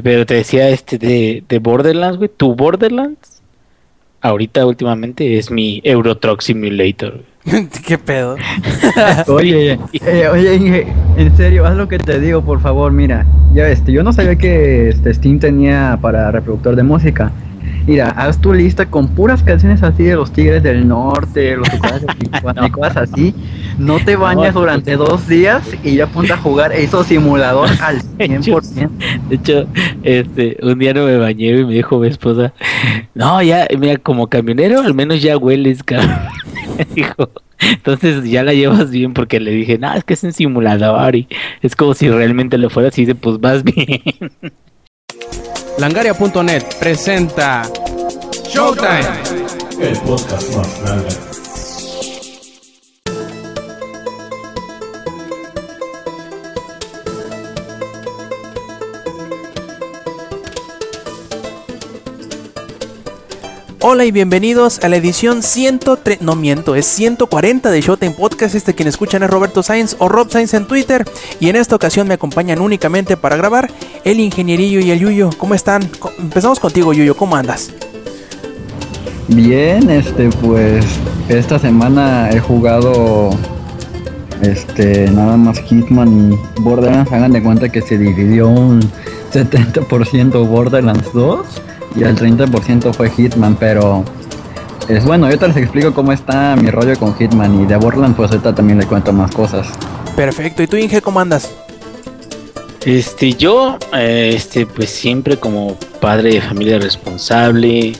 Pero te decía este de, de Borderlands, güey. Tu Borderlands, ahorita últimamente es mi Euro Truck Simulator. ¿Qué pedo? oye, eh, oye, en serio, haz lo que te digo, por favor. Mira, ya este, yo no sabía que este Steam tenía para reproductor de música. Mira, haz tu lista con puras canciones así de los Tigres del Norte, los de y cosas así. No te bañas durante dos días y ya ponte a jugar esos simulador al 100%. De hecho, este, un día no me bañé y me dijo mi esposa, no, ya, mira, como camionero al menos ya hueles, cabrón. dijo, entonces ya la llevas bien porque le dije, no, es que es un simulador y es como si realmente lo fueras y dice, pues vas bien. Langaria.net presenta Showtime. Hola y bienvenidos a la edición 103, no miento, es 140 de Showtime Podcast. Este quien escuchan es Roberto Sainz o Rob Sainz en Twitter. Y en esta ocasión me acompañan únicamente para grabar el ingenierillo y el Yuyo. ¿Cómo están? Empezamos contigo, Yuyo, ¿cómo andas? Bien, este, pues esta semana he jugado este nada más Hitman y Borderlands. Hagan de cuenta que se dividió un 70% Borderlands 2 y el 30% fue Hitman, pero es bueno, yo te les explico cómo está mi rollo con Hitman y de Borderlands pues ahorita también le cuento más cosas. Perfecto, ¿y tú Inge cómo andas? Este, yo, eh, este, pues siempre como padre de familia responsable,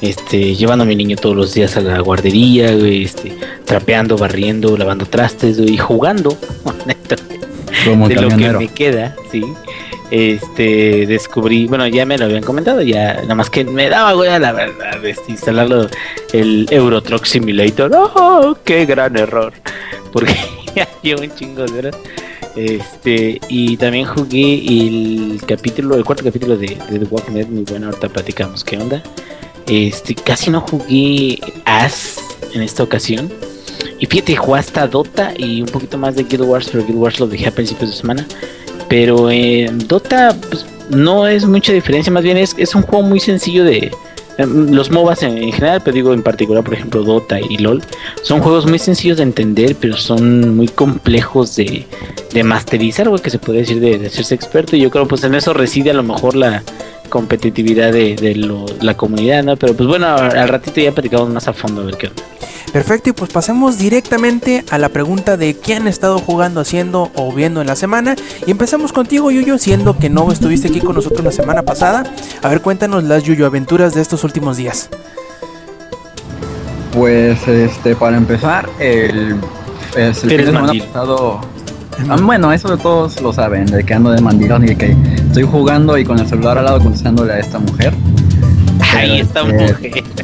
este, llevando a mi niño todos los días a la guardería, este, trapeando, barriendo, lavando trastes, y jugando, como de lo que me queda, sí este descubrí, bueno, ya me lo habían comentado, ya nada más que me daba güey la verdad este, instalarlo el Euro Truck Simulator. ¡Oh, qué gran error! Porque ya llevo un chingo de horas. Este, y también jugué el capítulo, el cuarto capítulo de, The Walking Dead, muy bueno, ahorita platicamos qué onda. Este, casi no jugué As en esta ocasión. Y fíjate, jugué hasta Dota y un poquito más de Guild Wars, pero Guild Wars lo dejé a principios de semana. Pero en Dota pues, no es mucha diferencia, más bien es, es un juego muy sencillo de... Em, los MOBAs en, general, pero digo en particular, por ejemplo, Dota y LOL, son juegos muy sencillos de entender, pero son muy complejos de, de masterizar, o que se puede decir de, de, hacerse experto. Y yo creo pues en eso reside a lo mejor la competitividad de, de la comunidad, ¿no? Pero pues bueno, al ratito ya platicamos más a fondo a ver qué onda. Perfecto, y pues pasemos directamente a la pregunta de qué han estado jugando, haciendo o viendo en la semana. Y empezamos contigo, Yuyo, siendo que no estuviste aquí con nosotros la semana pasada. A ver, cuéntanos las Yuyo aventuras de estos últimos días. Pues, este, para empezar, el, el fin de semana pasado. Ah, bueno, eso de todos lo saben, de que ando de mandilón y que estoy jugando y con el celular al lado contestándole a esta mujer. Ay, esta este, mujer.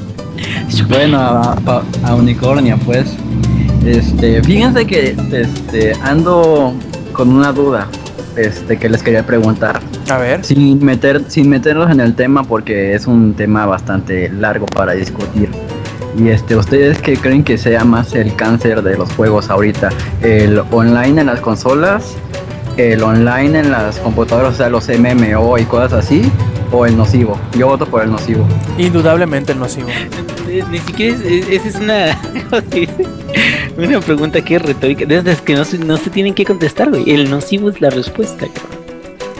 Bueno, a, Unicornia, pues. Este, fíjense que este, ando con una duda este, que les quería preguntar. A ver. Sin, meter, sin meterlos en el tema porque es un tema bastante largo para discutir. Y este, ¿ustedes qué creen que sea más el cáncer de los juegos ahorita? ¿El online en las consolas? ¿El online en las computadoras, o sea, los MMO y cosas así? ¿O el nocivo? Yo voto por el nocivo. Indudablemente el nocivo. Ni siquiera es, esa es una, una pregunta que es retórica, desde que no se, no se tienen que contestar, güey. El nocivo es la respuesta,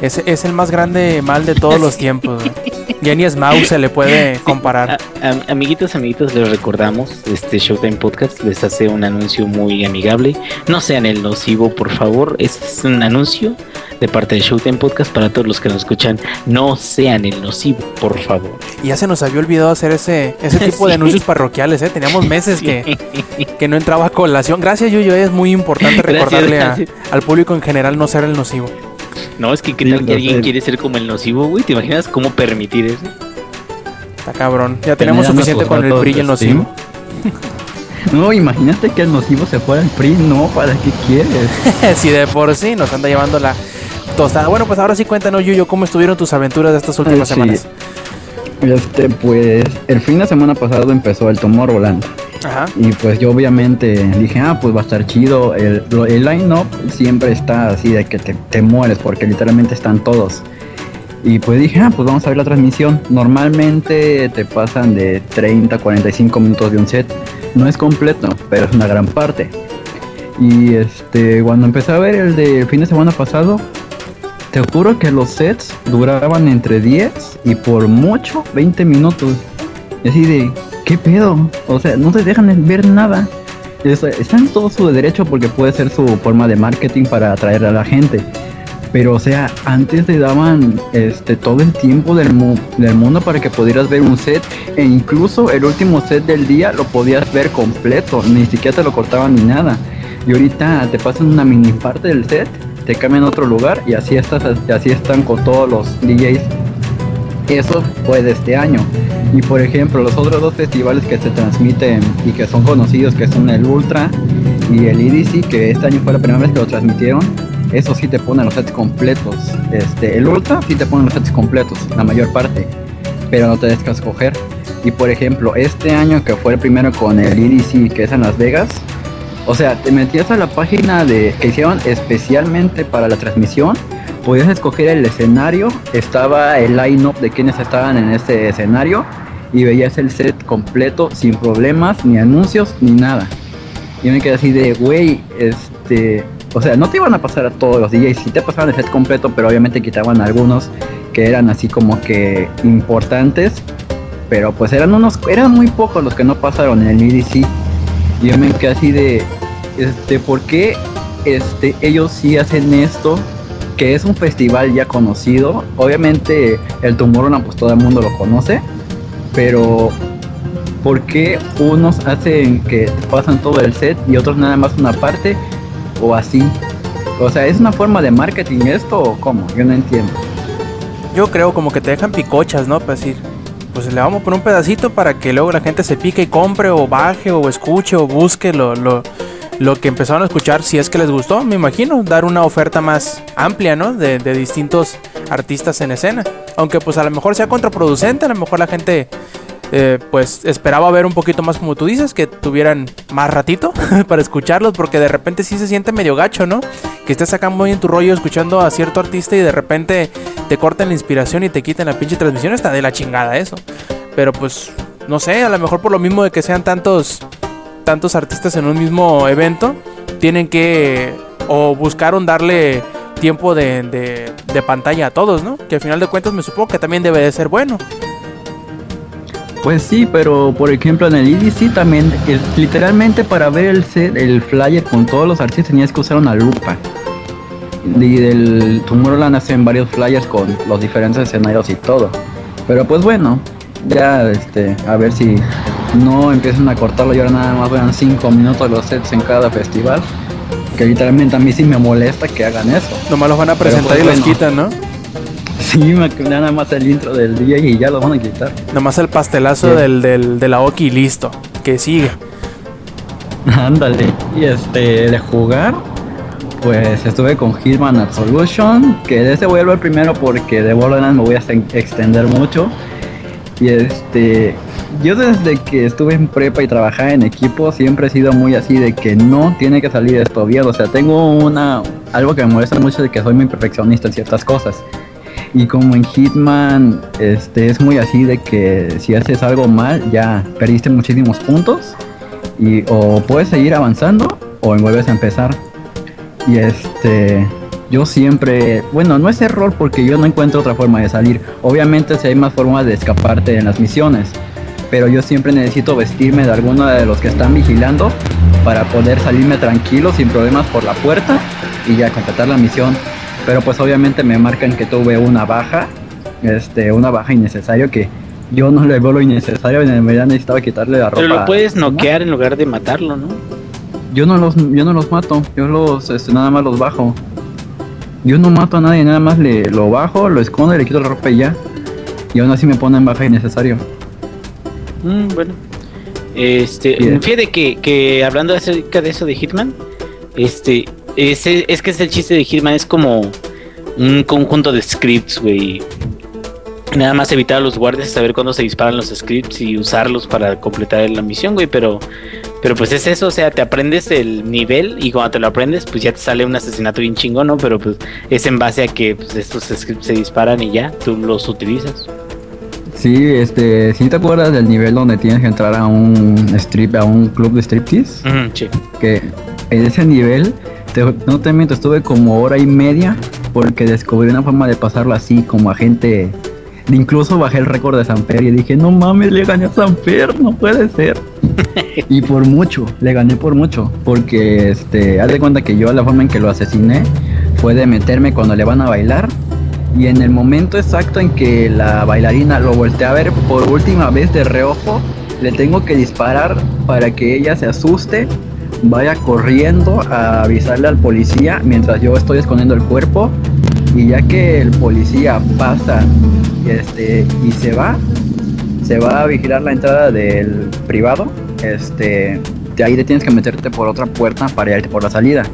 es el más grande mal de todos los tiempos. Ya ni Smaug se le puede comparar. amiguitos, amiguitos, les recordamos, este Showtime Podcast les hace un anuncio muy amigable. No sean el nocivo, por favor. Este es un anuncio de parte de Showtime Podcast para todos los que nos escuchan. No sean el nocivo, por favor. Y ya se nos había olvidado hacer ese, ese tipo de anuncios parroquiales, ¿eh? Teníamos meses que, que no entraba a colación. Gracias, Yuyo. Es muy importante recordarle al público en general no ser el nocivo. No, es que, ¿qué tal que alguien quiere ser como el nocivo, güey? ¿Te imaginas cómo permitir eso? Está cabrón. Ya tenemos suficiente con el PRI y el nocivo. No, imagínate que el nocivo se fuera al PRI, no, ¿para qué quieres? si de por sí nos anda llevando la tostada. Bueno, pues ahora sí cuéntanos, Yuyo, ¿cómo estuvieron tus aventuras de estas últimas semanas? Este, pues, el fin de semana pasado empezó el Tomorrowland. Y pues yo obviamente dije, ah, pues va a estar chido. El, el line-up siempre está así de que te, te, mueres porque literalmente están todos. Y pues dije, ah, pues vamos a ver la transmisión. Normalmente te pasan de 30 a 45 minutos de un set. No es completo, pero es una gran parte. Y este, cuando empecé a ver el de fin de semana pasado, te juro que los sets duraban entre 10 y por mucho 20 minutos. Y así de, ¿qué pedo? O sea, no te dejan ver nada. Está en todo su derecho porque puede ser su forma de marketing para atraer a la gente. Pero o sea, antes te daban este todo el tiempo del, del mundo para que pudieras ver un set e incluso el último set del día lo podías ver completo, ni siquiera te lo cortaban ni nada. Y ahorita te pasan una mini parte del set, te cambian a otro lugar y así estás así están con todos los DJs. Eso fue de este año. Y por ejemplo, los otros dos festivales que se transmiten y que son conocidos, que son el Ultra y el EDC, que este año fue la primera vez que lo transmitieron, eso sí te ponen los sets completos. Este, el Ultra sí te ponen los sets completos, la mayor parte, pero no te dejas escoger. Y por ejemplo, este año que fue el primero con el EDC, que es en Las Vegas, o sea, te metías a la página de que hicieron especialmente para la transmisión, podías escoger el escenario, estaba el line-up de quienes estaban en ese escenario y veías el set completo sin problemas, ni anuncios, ni nada. Y me quedé así de, güey, este, o sea, no te iban a pasar a todos los DJs, sí te pasaban el set completo, pero obviamente quitaban algunos que eran así como que importantes, pero pues eran unos, eran muy pocos los que no pasaron en el EDC. Yo me quedé así de, este, ¿por qué este, ellos sí hacen esto? Que es un festival ya conocido. Obviamente el Tomorrowland pues todo el mundo lo conoce, pero ¿por qué unos hacen que pasan todo el set y otros nada más una parte? o así. O sea, ¿es una forma de marketing esto o cómo? Yo no entiendo. Yo creo como que te dejan picochas, ¿no? Para decir, pues le vamos a poner un pedacito para que luego la gente se pique y compre o baje o escuche o busque lo, lo, lo que empezaron a escuchar si es que les gustó, me imagino, dar una oferta más amplia, ¿no? De, de distintos artistas en escena. Aunque pues a lo mejor sea contraproducente, a lo mejor la gente eh, pues esperaba ver un poquito más como tú dices, que tuvieran más ratito para escucharlos, porque de repente sí se siente medio gacho, ¿no? Que estés acá muy en tu rollo escuchando a cierto artista y de repente te corten la inspiración y te quiten la pinche transmisión, está de la chingada eso. Pero pues, no sé, a lo mejor por lo mismo de que sean tantos, tantos artistas en un mismo evento, tienen que o buscaron darle tiempo de, de, de pantalla a todos, ¿no? Que al final de cuentas me supongo que también debe de ser bueno. Pues sí, pero por ejemplo en el EDC también, literalmente para ver el set, el flyer con todos los artistas tenías que usar una lupa. Y del Tomorrowland hacen varios flyers con los diferentes escenarios y todo. Pero pues bueno, ya este, a ver si no empiezan a cortarlo y ahora nada más vean 5 minutos los sets en cada festival. Que literalmente a mí sí me molesta que hagan eso. Nomás los van a presentar pues y los quitan, ¿no? Sí, nada más el intro del día y ya lo van a quitar. Nomás el pastelazo del, del, de la Oki listo. Que sigue. Ándale. Y este, de jugar, pues estuve con Hitman Absolution. Que de ese voy a hablar primero porque de Borderlands me voy a extender mucho. Y este, yo desde que estuve en prepa y trabajaba en equipo siempre he sido muy así de que no tiene que salir esto bien. O sea, tengo una algo que me molesta mucho de que soy muy perfeccionista en ciertas cosas. Y como en Hitman este, es muy así de que si haces algo mal ya perdiste muchísimos puntos y o puedes seguir avanzando o vuelves a empezar. Y este yo siempre, bueno, no es error porque yo no encuentro otra forma de salir. Obviamente si hay más formas de escaparte en las misiones, pero yo siempre necesito vestirme de alguno de los que están vigilando para poder salirme tranquilo sin problemas por la puerta y ya completar la misión pero pues obviamente me marcan que tuve una baja, este, una baja innecesaria que yo no le veo lo innecesario, en realidad necesitaba quitarle la ropa. Pero lo puedes noquear en lugar de matarlo, ¿no? Yo no los, yo no los mato, yo los, este, nada más los bajo. Yo no mato a nadie, nada más le lo bajo, lo escondo y le quito la ropa y ya. Y aún así me ponen baja innecesario. Mm, bueno. Este, fíjate que, que hablando acerca de eso de Hitman, este, es, es que es el chiste de Hitman, es como un conjunto de scripts, güey. Nada más evitar a los guardias, saber cuándo se disparan los scripts y usarlos para completar la misión, güey, pero pero pues es eso, o sea, te aprendes el nivel y cuando te lo aprendes, pues ya te sale un asesinato bien chingón, ¿no? Pero pues es en base a que pues, estos scripts se disparan y ya, tú los utilizas. Sí, este, si te acuerdas del nivel donde tienes que entrar a un strip, a un club de striptease, sí. que en ese nivel, te- no te miento, estuve como hora y media porque descubrí una forma de pasarlo así, como a gente, incluso bajé el récord de Samper y dije, no mames, le gané a Samper, no puede ser. y por mucho, le gané por mucho, porque este, haz de cuenta que yo la forma en que lo asesiné fue de meterme cuando le van a bailar y en el momento exacto en que la bailarina lo voltea a ver por última vez de reojo, le tengo que disparar para que ella se asuste, vaya corriendo a avisarle al policía mientras yo estoy escondiendo el cuerpo y ya que el policía pasa este, y se va, se va a vigilar la entrada del privado, este, de ahí te tienes que meterte por otra puerta para irte por la salida.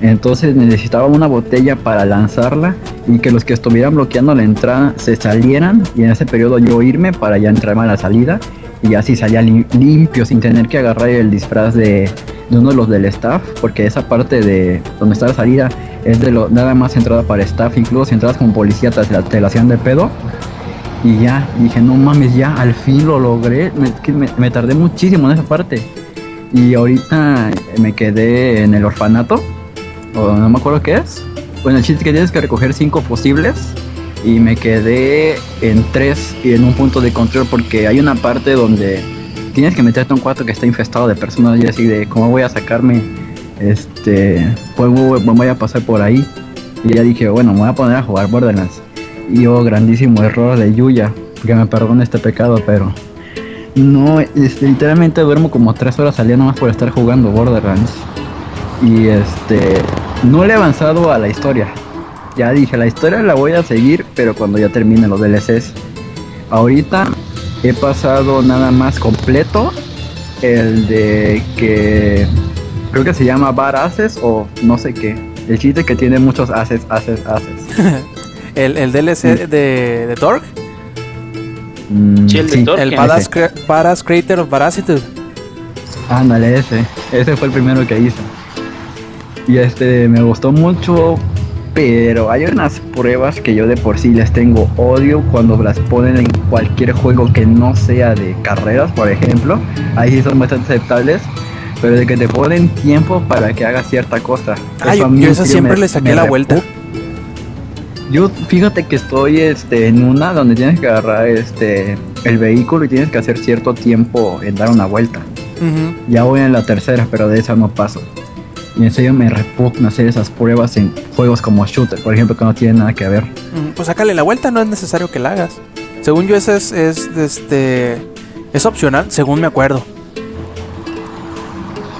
Entonces necesitaba una botella para lanzarla y que los que estuvieran bloqueando la entrada se salieran y en ese periodo yo irme para ya entrarme a la salida y así salía lim- limpio sin tener que agarrar el disfraz de, de uno de los del staff porque esa parte de donde está la salida es de lo nada más entrada para staff incluso si entras como policía te, te la hacían de pedo y ya dije no mames ya al fin lo logré me, tardé muchísimo en esa parte y ahorita me quedé en el orfanato o no me acuerdo qué es. Bueno, el chiste que tienes que recoger cinco posibles y me quedé en tres y en un punto de control porque hay una parte donde tienes que meterte a un cuarto que está infestado de personas y así de cómo voy a sacarme, este, pues voy a pasar por ahí. Y ya dije, bueno, me voy a poner a jugar Borderlands. Y yo, grandísimo error de Yuya, que me perdone este pecado, pero no, este, literalmente duermo como tres horas al día nomás por estar jugando Borderlands. Y este, no le he avanzado a la historia. Ya dije, la historia la voy a seguir, pero cuando ya termine los DLCs. Ahorita he pasado nada más completo el de que creo que se llama Bar Aces o no sé qué. El chiste que tiene muchos aces, aces, aces. El, el DLC de, de Torque, Mm, Sí, el de el. Badass, Badass Creator of Veracity. Ándale, ese. Ese fue el primero que hice. Y este me gustó mucho, pero hay unas pruebas que yo de por sí les tengo odio cuando las ponen en cualquier juego que no sea de carreras, por ejemplo. Ahí sí son bastante aceptables. Pero de que te ponen tiempo para que hagas cierta cosa. Ah, Eso yo, yo esa siempre me- le saqué la vuelta. Yo fíjate que estoy este, en una donde tienes que agarrar este, el vehículo y tienes que hacer cierto tiempo en dar una vuelta. Ya voy en la tercera, pero de esa no paso. Y en serio me repugna hacer esas pruebas en juegos como shooter, por ejemplo, que no tienen nada que ver. Mm, Pues sácale la vuelta, no es necesario que la hagas. Según yo, esa es, es, este, es opcional, según me acuerdo.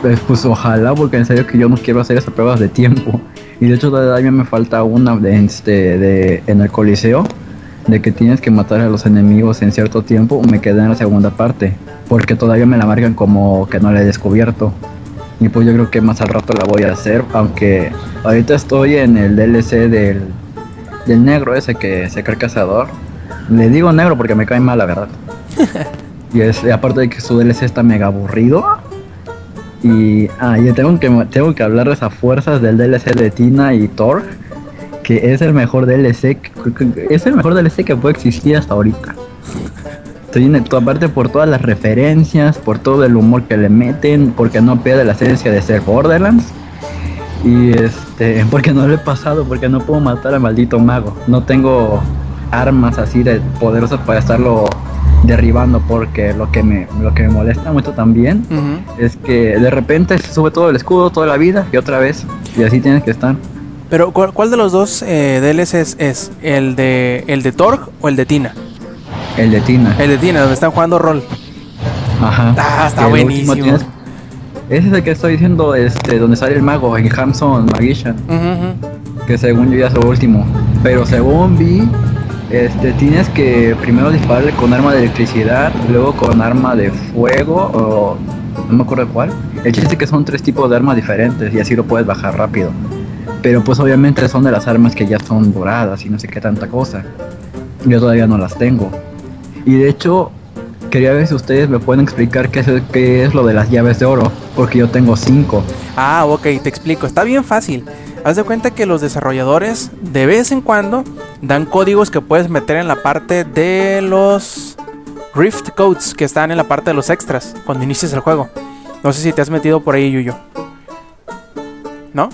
Pues, pues ojalá, porque en serio que yo no quiero hacer esas pruebas de tiempo. Y de hecho todavía me falta una de, este, de, en el coliseo, de que tienes que matar a los enemigos en cierto tiempo. Me quedé en la segunda parte, porque todavía me la marcan como que no la he descubierto. Y pues yo creo que más al rato la voy a hacer, aunque ahorita estoy en el DLC del, del negro ese que se cree cazador. Le digo negro porque me cae mal, la verdad. y es, aparte de que su DLC está mega aburrido. Y ah, yo tengo que, tengo que hablar de esas fuerzas del DLC de Tina y Thor, que es el mejor DLC, que- que- es el mejor DLC que puede existir hasta ahorita. El- aparte por todas las referencias, por todo el humor que le meten, porque no pierde la esencia de ser Borderlands. Y este, porque no lo he pasado, porque no puedo matar al maldito mago. No tengo armas así de poderosas para estarlo derribando, porque lo que me, lo que me molesta mucho también es que de repente se sube todo el escudo, toda la vida y otra vez. Y así tienes que estar. Pero, ¿cuál, cuál de los dos eh, DLCs es? ¿El de, ¿El de Torque o el de Tina? El de Tina. El de Tina, donde están jugando rol. Ajá. Ah, está buenísimo. tienes- Ese es el que estoy diciendo, este, donde sale el mago, en Hamson Magician. Que según yo ya es lo último. Pero según vi, este, tienes que primero dispararle con arma de electricidad, luego con arma de fuego, o no me acuerdo cuál. El chiste es que son tres tipos de armas diferentes y así lo puedes bajar rápido. Pero pues obviamente son de las armas que ya son doradas y no sé qué tanta cosa. yo todavía no las tengo. Y de hecho, quería ver si ustedes me pueden explicar qué es, qué es lo de las llaves de oro, porque yo tengo cinco. Ah, ok, te explico. Está bien fácil. Haz de cuenta que los desarrolladores de vez en cuando dan códigos que puedes meter en la parte de los Rift Codes que están en la parte de los extras cuando inicias el juego. No sé si te has metido por ahí, Yuyo. ¿No?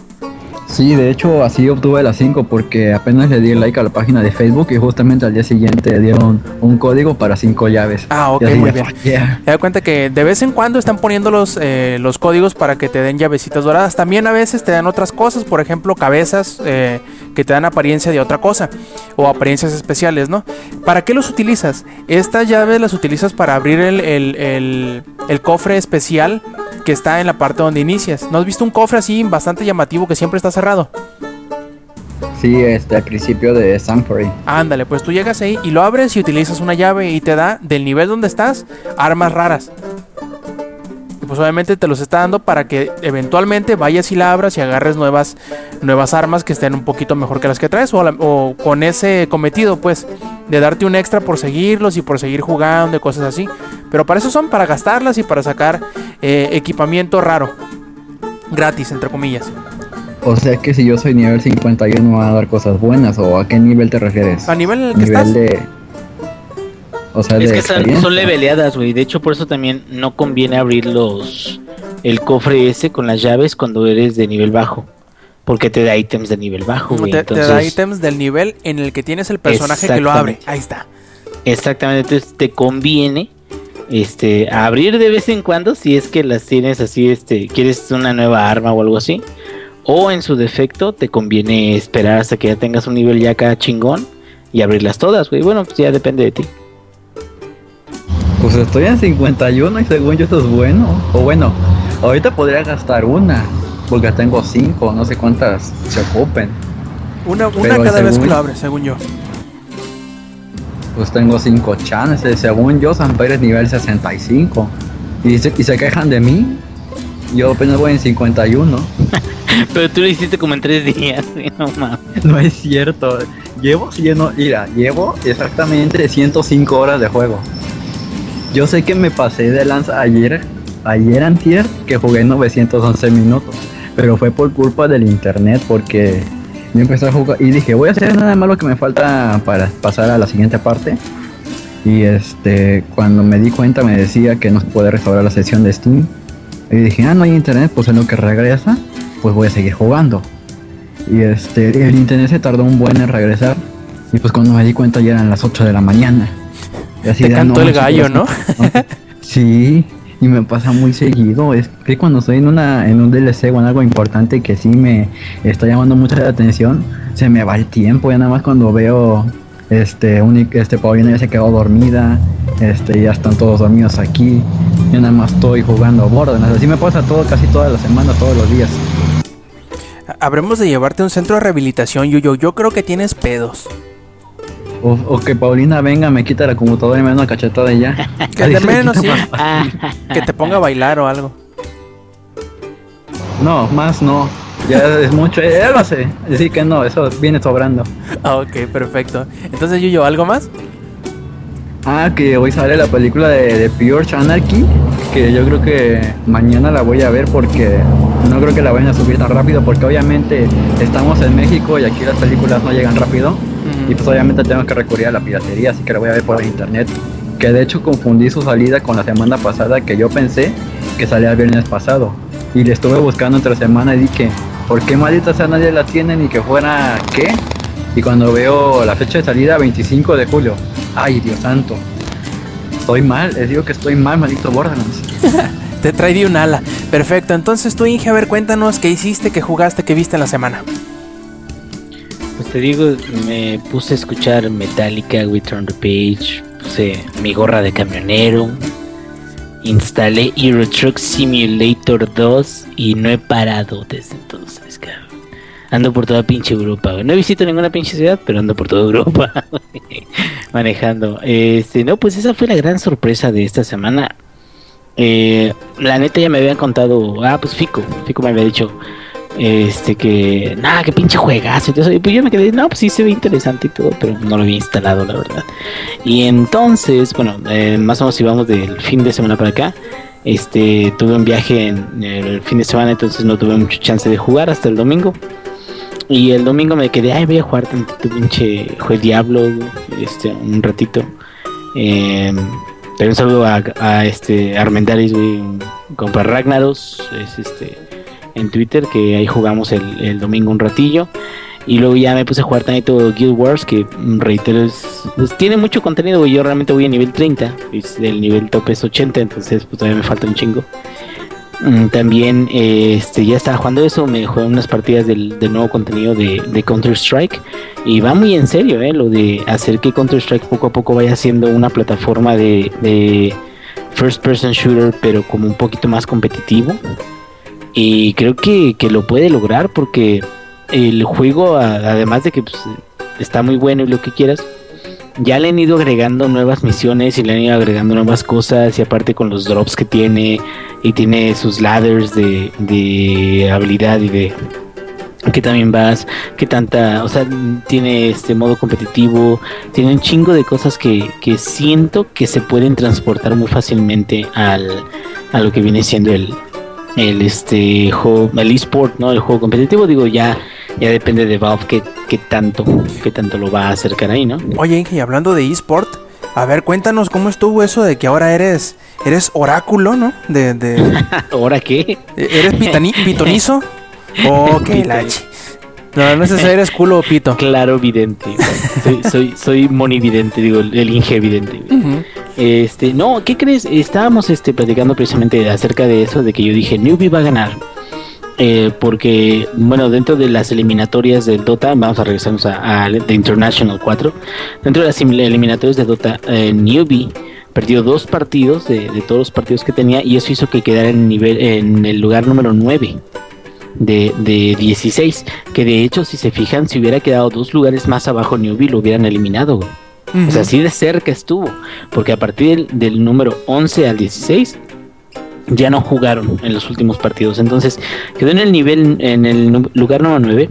Sí, de hecho así obtuve las 5 porque apenas le di like a la página de Facebook y justamente al día siguiente dieron un código para 5 llaves. Ah, ok, muy bien. Te das cuenta que de vez en cuando están poniendo los, eh, los códigos para que te den llavecitas doradas. También a veces te dan otras cosas, por ejemplo, cabezas eh, que te dan apariencia de otra cosa o apariencias especiales, ¿no? ¿Para qué los utilizas? Estas llaves las utilizas para abrir el, el- el- el cofre especial que está en la parte donde inicias. ¿No has visto un cofre así bastante llamativo que siempre está cerrado? Sí, este, al principio de Sanctuary. Ándale, pues tú llegas ahí y lo abres y utilizas una llave y te da del nivel donde estás armas raras. Y pues obviamente te los está dando para que eventualmente vayas y la abras y agarres nuevas, nuevas armas que estén un poquito mejor que las que traes o, la- o con ese cometido pues de darte un extra por seguirlos y por seguir jugando y cosas así. Pero para eso son para gastarlas y para sacar eh, equipamiento raro. Gratis, entre comillas. O sea que si yo soy nivel 51 me van a dar cosas buenas o a qué nivel te refieres? A nivel en el que nivel estás. de... O sea, Es de que son, son leveleadas, güey. De hecho, por eso también no conviene abrir los el cofre ese con las llaves cuando eres de nivel bajo. Porque te da ítems de nivel bajo, güey. Te, te Entonces, da ítems del nivel en el que tienes el personaje que lo abre. Ahí está. Exactamente, entonces te conviene este abrir de vez en cuando si es que las tienes así, este, quieres una nueva arma o algo así. O en su defecto, te conviene esperar hasta que ya tengas un nivel ya acá chingón y abrirlas todas, güey. Bueno, pues ya depende de ti. Pues estoy en 51 y según yo eso es bueno. O bueno, ahorita podría gastar una. Porque tengo 5, no sé cuántas se ocupen. Una, una Pero cada vez que lo abres, según yo. Pues tengo 5 chances. Según yo, Samper es nivel 65. Y se, y se quejan de mí. Yo apenas voy en 51. Pero tú lo hiciste como en tres días, no mames. No es cierto. Llevo, lleno, mira, llevo exactamente 105 horas de juego. Yo sé que me pasé de lanza ayer, ayer antier, que jugué 911 minutos. Pero fue por culpa del internet, porque yo empecé a jugar y dije, voy a hacer nada más lo que me falta para pasar a la siguiente parte. Y este, cuando me di cuenta me decía que no se puede restaurar la sesión de Steam. Y dije, ah, no hay internet, pues en lo que regresa, pues voy a seguir jugando. Y este, el internet se tardó un buen en regresar. Y pues cuando me di cuenta ya eran las 8 de la mañana. Y así Te de, "Ah, cantó el gallo, ¿no? sí". Sí, y me pasa muy seguido. Es que cuando estoy en una en un DLC o en algo importante que sí me está llamando mucha la atención, se me va el tiempo. Ya nada más cuando veo este un, este Paulina ya se quedó dormida, este ya están todos dormidos aquí. Yo nada más estoy jugando Borderlands. Así me pasa todo casi toda la semana, todos los días. Habremos de llevarte a un centro de rehabilitación, Yuyo. Yo creo que tienes pedos. O, o que Paulina venga, me quita la computadora y me da una cachetada y ya. Que de menos, sí. Ah, Que te ponga a bailar o algo. No, más no. Ya es mucho. Él lo hace. Decir que no, eso viene sobrando. Ah, ok, perfecto. Entonces, Yuyo, ¿algo más? Ah, que hoy sale la película de, de Pure Anarchy. Que yo creo que mañana la voy a ver porque no creo que la vayan a subir tan rápido. Porque obviamente estamos en México y aquí las películas no llegan rápido. Y pues obviamente tengo que recurrir a la piratería. Así que la voy a ver por internet. Que de hecho confundí su salida con la semana pasada. Que yo pensé que salía el viernes pasado. Y le estuve buscando entre semana y dije, ¿por qué maldita sea nadie la tiene ni que fuera qué? Y cuando veo la fecha de salida, 25 de julio. Ay, Dios santo. Estoy mal, les digo que estoy mal, maldito Borderlands. Te trae de un ala. Perfecto. Entonces, tú, Inge, a ver, cuéntanos qué hiciste, qué jugaste, qué viste en la semana. pues te digo, me puse a escuchar Metallica, We Turn the Page, puse mi gorra de camionero, instalé Euro Truck Simulator 2 y no he parado desde entonces. Ando por toda pinche Europa, güey. No visito ninguna pinche ciudad, pero ando por toda Europa, manejando. Este, no, pues esa fue la gran sorpresa de esta semana. Eh, la neta ya me habían contado, ah, pues Fico, Fico me había dicho, este que nada que pinche juegazo entonces pues yo me quedé no pues sí se ve interesante y todo pero no lo había instalado la verdad y entonces bueno eh, más o menos si vamos del fin de semana para acá este tuve un viaje en el fin de semana entonces no tuve mucha chance de jugar hasta el domingo y el domingo me quedé ay voy a jugar tantito pinche juez diablo este un ratito eh, un saludo a, este Armendaris güey Ragnaros es este en Twitter, que ahí jugamos el, el domingo un ratillo. Y luego ya me puse a jugar también todo Guild Wars, que mm, reitero, es, tiene mucho contenido. Yo realmente voy a nivel 30, y el nivel top es 80, entonces pues todavía me falta un chingo. Mm, también eh, este, ya estaba jugando eso, me jugué unas partidas del, del nuevo contenido de, de Counter-Strike. Y va muy en serio, eh, lo de hacer que Counter-Strike poco a poco vaya siendo una plataforma de, de first person shooter, pero como un poquito más competitivo. Y creo que, que lo puede lograr porque el juego, además de que pues, está muy bueno y lo que quieras, ya le han ido agregando nuevas misiones y le han ido agregando nuevas cosas y aparte con los drops que tiene y tiene sus ladders de, de habilidad y de que también vas, que tanta, o sea, tiene este modo competitivo, tiene un chingo de cosas que, que siento que se pueden transportar muy fácilmente al, a lo que viene siendo el, el este juego, el eSport, ¿no? El juego competitivo, digo, ya, ya depende de Valve qué, qué tanto, qué tanto lo va a acercar ahí, ¿no? Oye, Inge, y hablando de eSport, a ver, cuéntanos cómo estuvo eso de que ahora eres eres oráculo, ¿no? De, de ¿Ahora qué? eres pitani- pitonizo o qué la chi- No, no sé si eres culo o pito. Claro, vidente. Soy, soy, soy monividente, digo, el Inge vidente. Ujú. Este, no, ¿qué crees? Estábamos este, platicando precisamente acerca de eso, de que yo dije, Newbie va a ganar. Eh, porque, bueno, dentro de las eliminatorias del Dota, vamos a regresarnos a, a The International 4. Dentro de las eliminatorias de Dota, eh, Newbie perdió dos partidos de, de todos los partidos que tenía y eso hizo que quedara en, nivel, en el lugar número 9 de, de 16. Que de hecho, si se fijan, si hubiera quedado dos lugares más abajo, Newbie lo hubieran eliminado. güey. O sea, así de cerca estuvo. Porque a partir del, del número 11 al 16 ya no jugaron en los últimos partidos. Entonces quedó en el nivel, en el lugar número 9.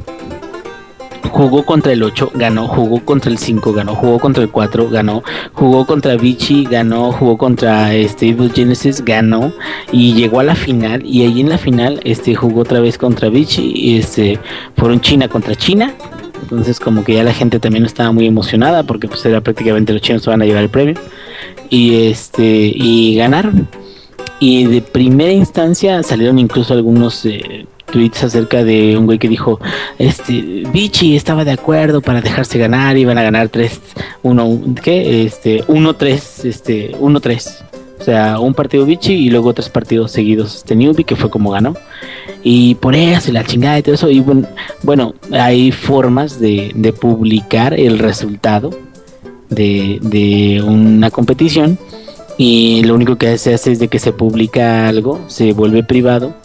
Jugó contra el 8, ganó, jugó contra el 5, ganó, jugó contra el 4, ganó, jugó contra Vichy, ganó, jugó contra este Evil Genesis, ganó y llegó a la final y ahí en la final este jugó otra vez contra Vichy y este fueron China contra China. Entonces como que ya la gente también estaba muy emocionada porque pues era prácticamente los chinos van a llevar el premio y este y ganaron. Y de primera instancia salieron incluso algunos eh, tweets acerca de un güey que dijo, este, Vichy estaba de acuerdo para dejarse ganar, iban a ganar 3, 1, ¿qué? Este, 1, 3, este, 1, 3. O sea, un partido Vichy y luego tres partidos seguidos este Newbie, que fue como ganó. Y por eso, y la chingada y todo eso. Y bueno, bueno hay formas de, de publicar el resultado de, de una competición y lo único que se hace es de que se publica algo, se vuelve privado,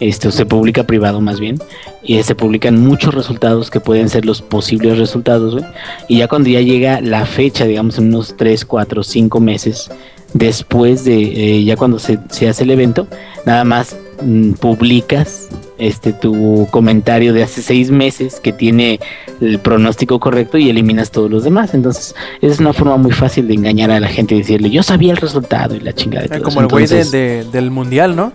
esto se publica privado más bien, y se publican muchos resultados que pueden ser los posibles resultados, y ya cuando ya llega la fecha, digamos en unos 3, 4, 5 meses después de, eh, ya cuando se, se hace el evento, nada más mm, publicas este tu comentario de hace seis meses que tiene el pronóstico correcto y eliminas todos los demás. Entonces, es una forma muy fácil de engañar a la gente y decirle, yo sabía el resultado y la chingada. de Ah, todo Como eso". el güey de- de- del mundial, ¿no?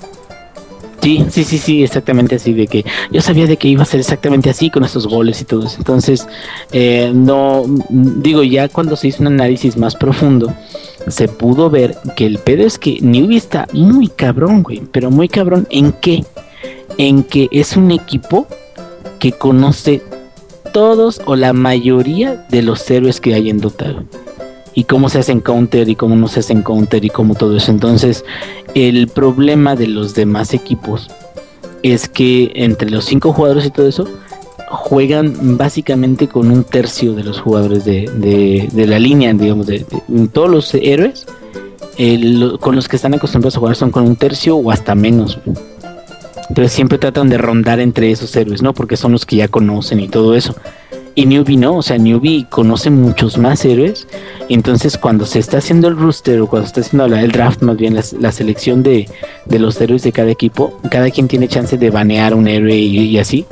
Sí, sí, sí, sí, exactamente así, de que yo sabía de que iba a ser exactamente así con estos goles y todo eso. Entonces, eh, no, digo, ya cuando se hizo un análisis más profundo, se pudo ver que el pedo es que Newbie está muy cabrón, güey, pero muy cabrón, ¿en qué? En que es un equipo que conoce todos o la mayoría de los héroes que hay en Dota, güey. Y cómo se hacen counter y cómo no se hacen counter y cómo todo eso. Entonces, el problema de los demás equipos es que entre los cinco jugadores y todo eso juegan básicamente con un tercio de los jugadores de, de- la línea, digamos, de, todos los héroes con los que están acostumbrados a jugar son con un tercio o hasta menos. Entonces siempre tratan de rondar entre esos héroes, ¿no? Porque son los que ya conocen y todo eso. Y Newbie no, o sea, Newbie conoce muchos más héroes. Entonces, cuando se está haciendo el rooster o cuando se está haciendo el draft, más bien la, la selección de, de los héroes de cada equipo, cada quien tiene chance de banear un héroe y, y así.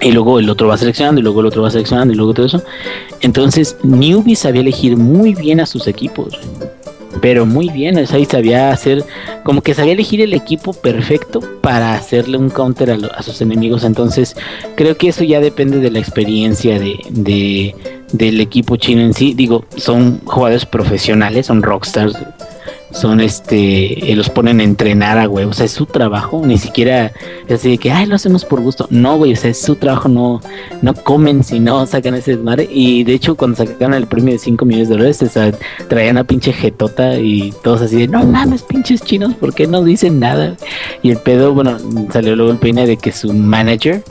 Y luego el otro va seleccionando, y luego el otro va seleccionando, y luego todo eso. Entonces, Newbie sabía elegir muy bien a sus equipos. Pero muy bien, y sabía hacer, como que sabía elegir el equipo perfecto para hacerle un counter a, lo- a sus enemigos. Entonces, creo que eso ya depende de la experiencia de, de- del equipo chino en sí. Digo, son jugadores profesionales, son rockstars, son este, eh, los ponen a entrenar a güey, o sea, es su trabajo, ni siquiera es así de que, ay, lo hacemos por gusto. No, güey, o sea, es su trabajo, no, no comen si no sacan ese desmadre. Y de hecho, cuando sacaron el premio de 5 millones de dólares, traían a pinche jetota y todos así de, no mames, pinches chinos, ¿por qué no dicen nada? Y el pedo, bueno, salió luego el peine de que su manager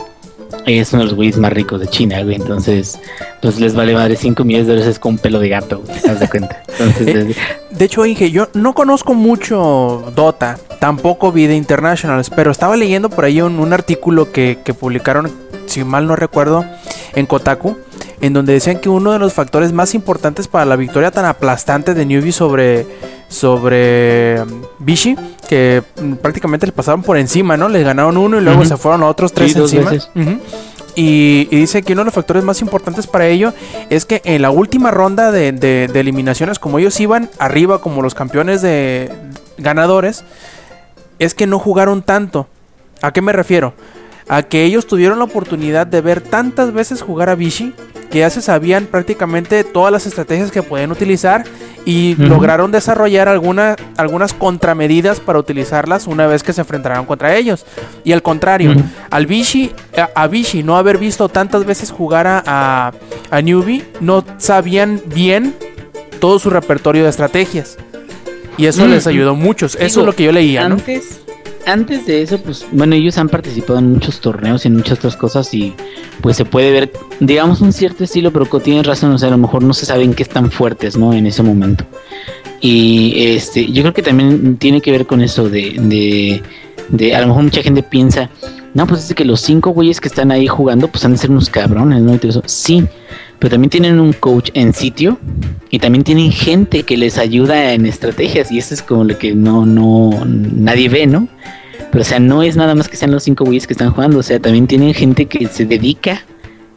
es uno de los güeyes más ricos de China, güey. Entonces, pues les vale madre 5 millones de dólares es con un pelo de gato, güey, ¿te das de cuenta? Entonces, Eh, es- De hecho, Inge, yo no conozco mucho Dota, tampoco vi de Internationals, pero estaba leyendo por ahí un, un artículo que, que publicaron, si mal no recuerdo, en Kotaku, en donde decían que uno de los factores más importantes para la victoria tan aplastante de Newbie sobre, sobre um, Vichy, que mm, prácticamente le pasaron por encima, ¿no? Les ganaron uno y luego se fueron a otros tres Sí, encima. y dice que uno de los factores más importantes para ello es que en la última ronda de, de- de eliminaciones, como ellos iban arriba como los campeones de ganadores, es que no jugaron tanto. ¿A qué me refiero? A que ellos tuvieron la oportunidad de ver tantas veces jugar a Vichy que ya se sabían prácticamente todas las estrategias que podían utilizar y lograron desarrollar alguna- algunas contramedidas para utilizarlas una vez que se enfrentaron contra ellos. Y al contrario, al Vichy, a, a Vichy no haber visto tantas veces jugar a, a, a Newbie, no sabían bien todo su repertorio de estrategias. Y eso Mm, les ayudó mucho. Eso digo, es lo que yo leía, ¿no? Antes, de eso, pues, bueno, ellos han participado en muchos torneos y en muchas otras cosas y pues se puede ver, digamos, un cierto estilo, pero tienes razón, o sea, a lo mejor no se saben qué están fuertes, ¿no? En ese momento. Y este, yo creo que también tiene que ver con eso de, de, de a lo mejor mucha gente piensa, no, pues es que los cinco güeyes que están ahí jugando, pues han de ser unos cabrones, ¿no? Y todo eso. Sí, pero también tienen un coach en sitio y también tienen gente que les ayuda en estrategias y eso es como lo que no, no, nadie ve, ¿no? Pero o sea, no es nada más que sean los cinco güeyes que están jugando, o sea, también tienen gente que se dedica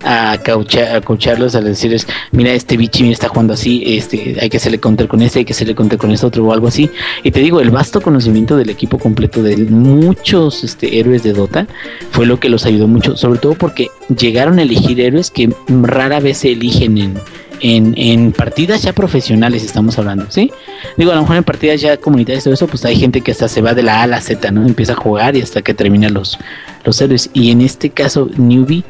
a, caucha, a a decirles, mira, este bichi está jugando así, este, hay que hacerle counter con este, hay que hacerle counter con este otro o algo así. Y te digo, el vasto conocimiento del equipo completo de muchos este, héroes de Dota fue lo que los ayudó mucho, sobre todo porque llegaron a elegir héroes que rara vez se eligen en, en, en partidas ya profesionales, estamos hablando, ¿sí? Digo, a lo mejor en partidas ya comunitarias todo eso, pues hay gente que hasta se va de la A a la Z, ¿no? Empieza a jugar y hasta que termina los, los héroes. Y en este caso, Newbie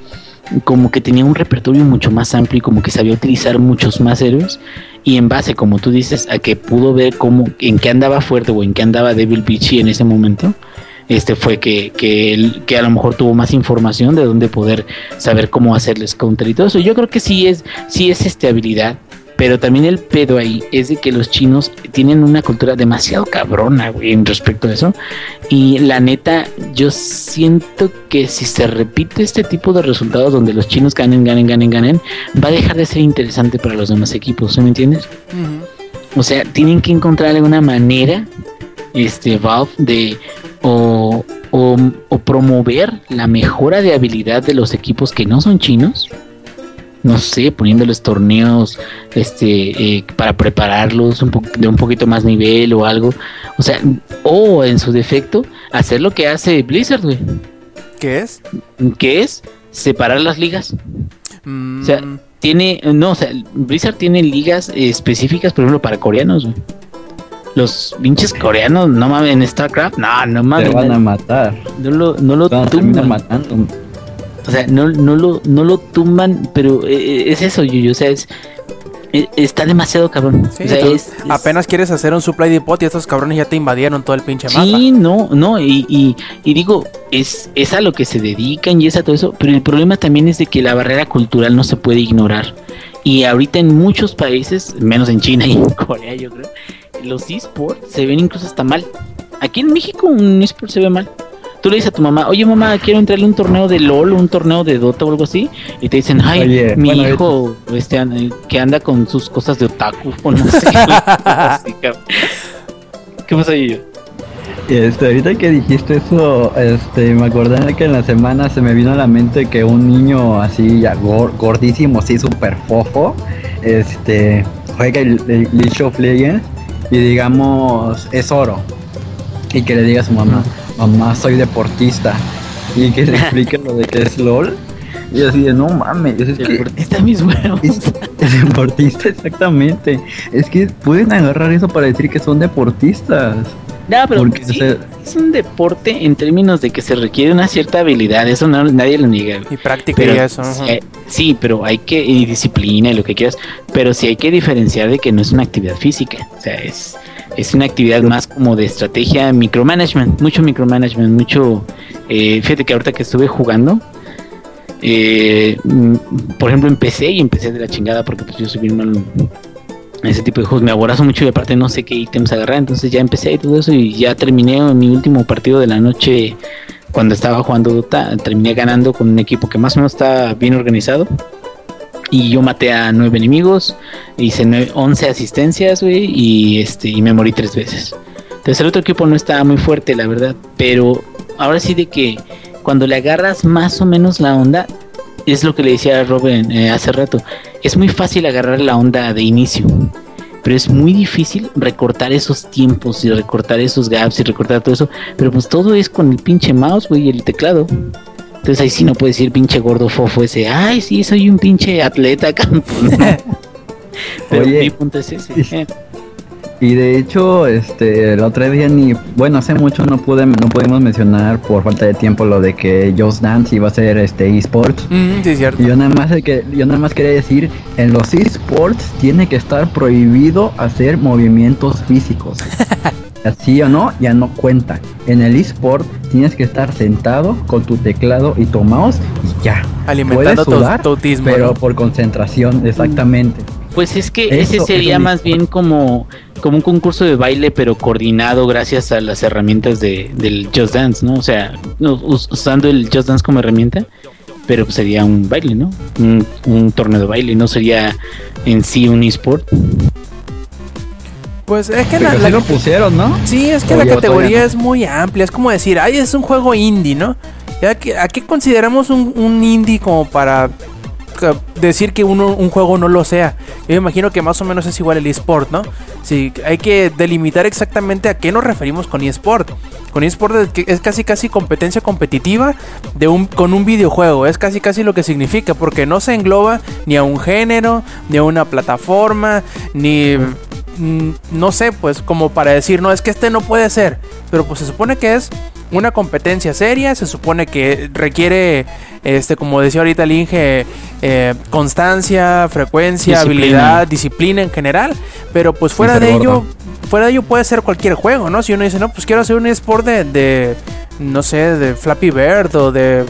como que tenía un repertorio mucho más amplio y como que sabía utilizar muchos más héroes y en base, como tú dices, a que pudo ver cómo, en qué andaba fuerte o en qué andaba Devil Beachy en ese momento, este fue que, que, él- que a lo mejor tuvo más información de dónde poder saber cómo hacerles counter y todo eso. Yo creo que sí es, sí es este habilidad, pero también el pedo ahí es de que los chinos tienen una cultura demasiado cabrona, güey, en respecto a eso. Y la neta, yo siento que si se repite este tipo de resultados donde los chinos ganen, ganen, ganen, ganen, va a dejar de ser interesante para los demás equipos, ¿sí me entiendes? O sea, tienen que encontrar alguna manera, este, Valve, de o, o, o promover la mejora de habilidad de los equipos que no son chinos. No sé, poniéndoles torneos, este, eh, para prepararlos un po- de un poquito más nivel o algo. O sea, o en su defecto, hacer lo que hace Blizzard, güey. ¿Qué es? Que es separar las ligas. Mm, O sea, tiene, no, o sea, Blizzard tiene ligas eh, específicas, por ejemplo, para coreanos. güey. Los pinches coreanos, no mames, en StarCraft, no, no Te mames, van a no, matar. no lo, no lo Te van a matando. O sea, no, no lo, no lo tumban, pero eh, eh, es eso, Yuyo, o sea, es, eh, está demasiado cabrón. sí, o sea, tú es- es- apenas quieres hacer un supply depot y estos cabrones ya te invadieron todo el pinche mapa. Sí, no, no, y, y, y digo, es, es a lo que se dedican y es a todo eso, pero el problema también es de que la barrera cultural no se puede ignorar. Y ahorita en muchos países, menos en China y en Corea, yo creo, los esports se ven incluso hasta mal. Aquí en México un esport se ve mal. Tú le dices a tu mamá, oye mamá, quiero entrarle a un torneo de LOL, un torneo de Dota o algo así, y te dicen, ay, Oye, mi bueno, hijo este, que anda con sus cosas de otaku, o no sé. ¿Qué pasa, yo? Este, ahorita que dijiste eso, este, me acordé que en la semana se me vino a la mente que un niño así, ya gor- gordísimo, así súper fofo, este, juega el, el League of Legends y digamos, es oro. Y que le diga a su mamá, mamá, soy deportista. Y que le explique lo de que es LOL. Y así de, no mames, es que Está mis huevos. es, es deportista exactamente. Es que pueden agarrar eso para decir que son deportistas. No, pero Porque, sí, o sea- es un deporte en términos de que se requiere una cierta habilidad, eso no, nadie lo niega. Y práctica Pero y eso. eh, sí, pero hay que, y disciplina y lo que quieras, pero sí hay que diferenciar de que no es una actividad física, o sea, es, es una actividad más como de estrategia, micromanagement, mucho micromanagement, mucho, eh, fíjate que ahorita que estuve jugando, eh, mm, por ejemplo empecé y empecé de la chingada porque pues yo soy bien en ese tipo de juegos, me aborazo mucho y aparte no sé qué ítems agarrar, entonces ya empecé y todo eso y ya terminé mi último partido de la noche cuando estaba jugando Dota, terminé ganando con un equipo que más o menos está bien organizado. Y yo maté a nueve enemigos, hice nueve- 11 asistencias, güey, y, este, y me morí tres veces. Entonces el otro equipo no estaba muy fuerte, la verdad, pero ahora sí de que cuando le agarras más o menos la onda, es lo que le decía a Robin eh, hace rato, es muy fácil agarrar la onda de inicio, pero es muy difícil recortar esos tiempos y recortar esos gaps y recortar todo eso, pero pues todo es con el pinche mouse, güey, y el teclado. Entonces ahí sí no puedes decir pinche gordo fofo ese, ay sí, soy un pinche atleta campeón. pero Oye, mi punto es ese. y- eh. Y de hecho, este, el otro día ni, bueno, hace mucho no pude, no pudimos mencionar por falta de tiempo lo de que Just Dance iba a ser este esports. Mm, sí, es cierto. Y yo nada más que, yo nada más quería decir, en los esports tiene que estar prohibido hacer movimientos físicos. Así o no, ya no cuenta. En el esport tienes que estar sentado con tu teclado y tu mouse y ya. Alimentando sudar, tu autismo. Pero ¿no? por concentración, exactamente. Pues es que Eso ese es sería más bien como, como un concurso de baile, pero coordinado gracias a las herramientas de, del Just Dance, ¿no? O sea, usando el Just Dance como herramienta, pero pues sería un baile, ¿no? Un, un torneo de baile, no sería en sí un esport. Pues es que Pero la, sí la- lo pusieron, ¿no? Sí, es que O la categoría es muy amplia. Es como decir, ay, es un juego indie, ¿no? ¿Ya que- ¿A qué consideramos un, un indie como para decir que uno, un juego no lo sea? Yo me imagino que más o menos es igual el eSport, ¿no? Sí, hay que delimitar exactamente a qué nos referimos con eSport. Con eSport es, casi casi competencia competitiva de un, con un videojuego. Es casi casi lo que significa. Porque no se engloba ni a un género, ni a una plataforma, ni mm, no sé, pues como para decir, no, es que este no puede ser, pero pues se supone que es una competencia seria, se supone que requiere, este, como decía ahorita el Inge, eh, constancia, frecuencia, Disciplina. habilidad, disciplina en general, pero pues fuera de gordo. ello, fuera de ello puede ser cualquier juego, ¿no? Si uno dice, no, pues quiero hacer un sport de, de no sé, de Flappy Bird o de,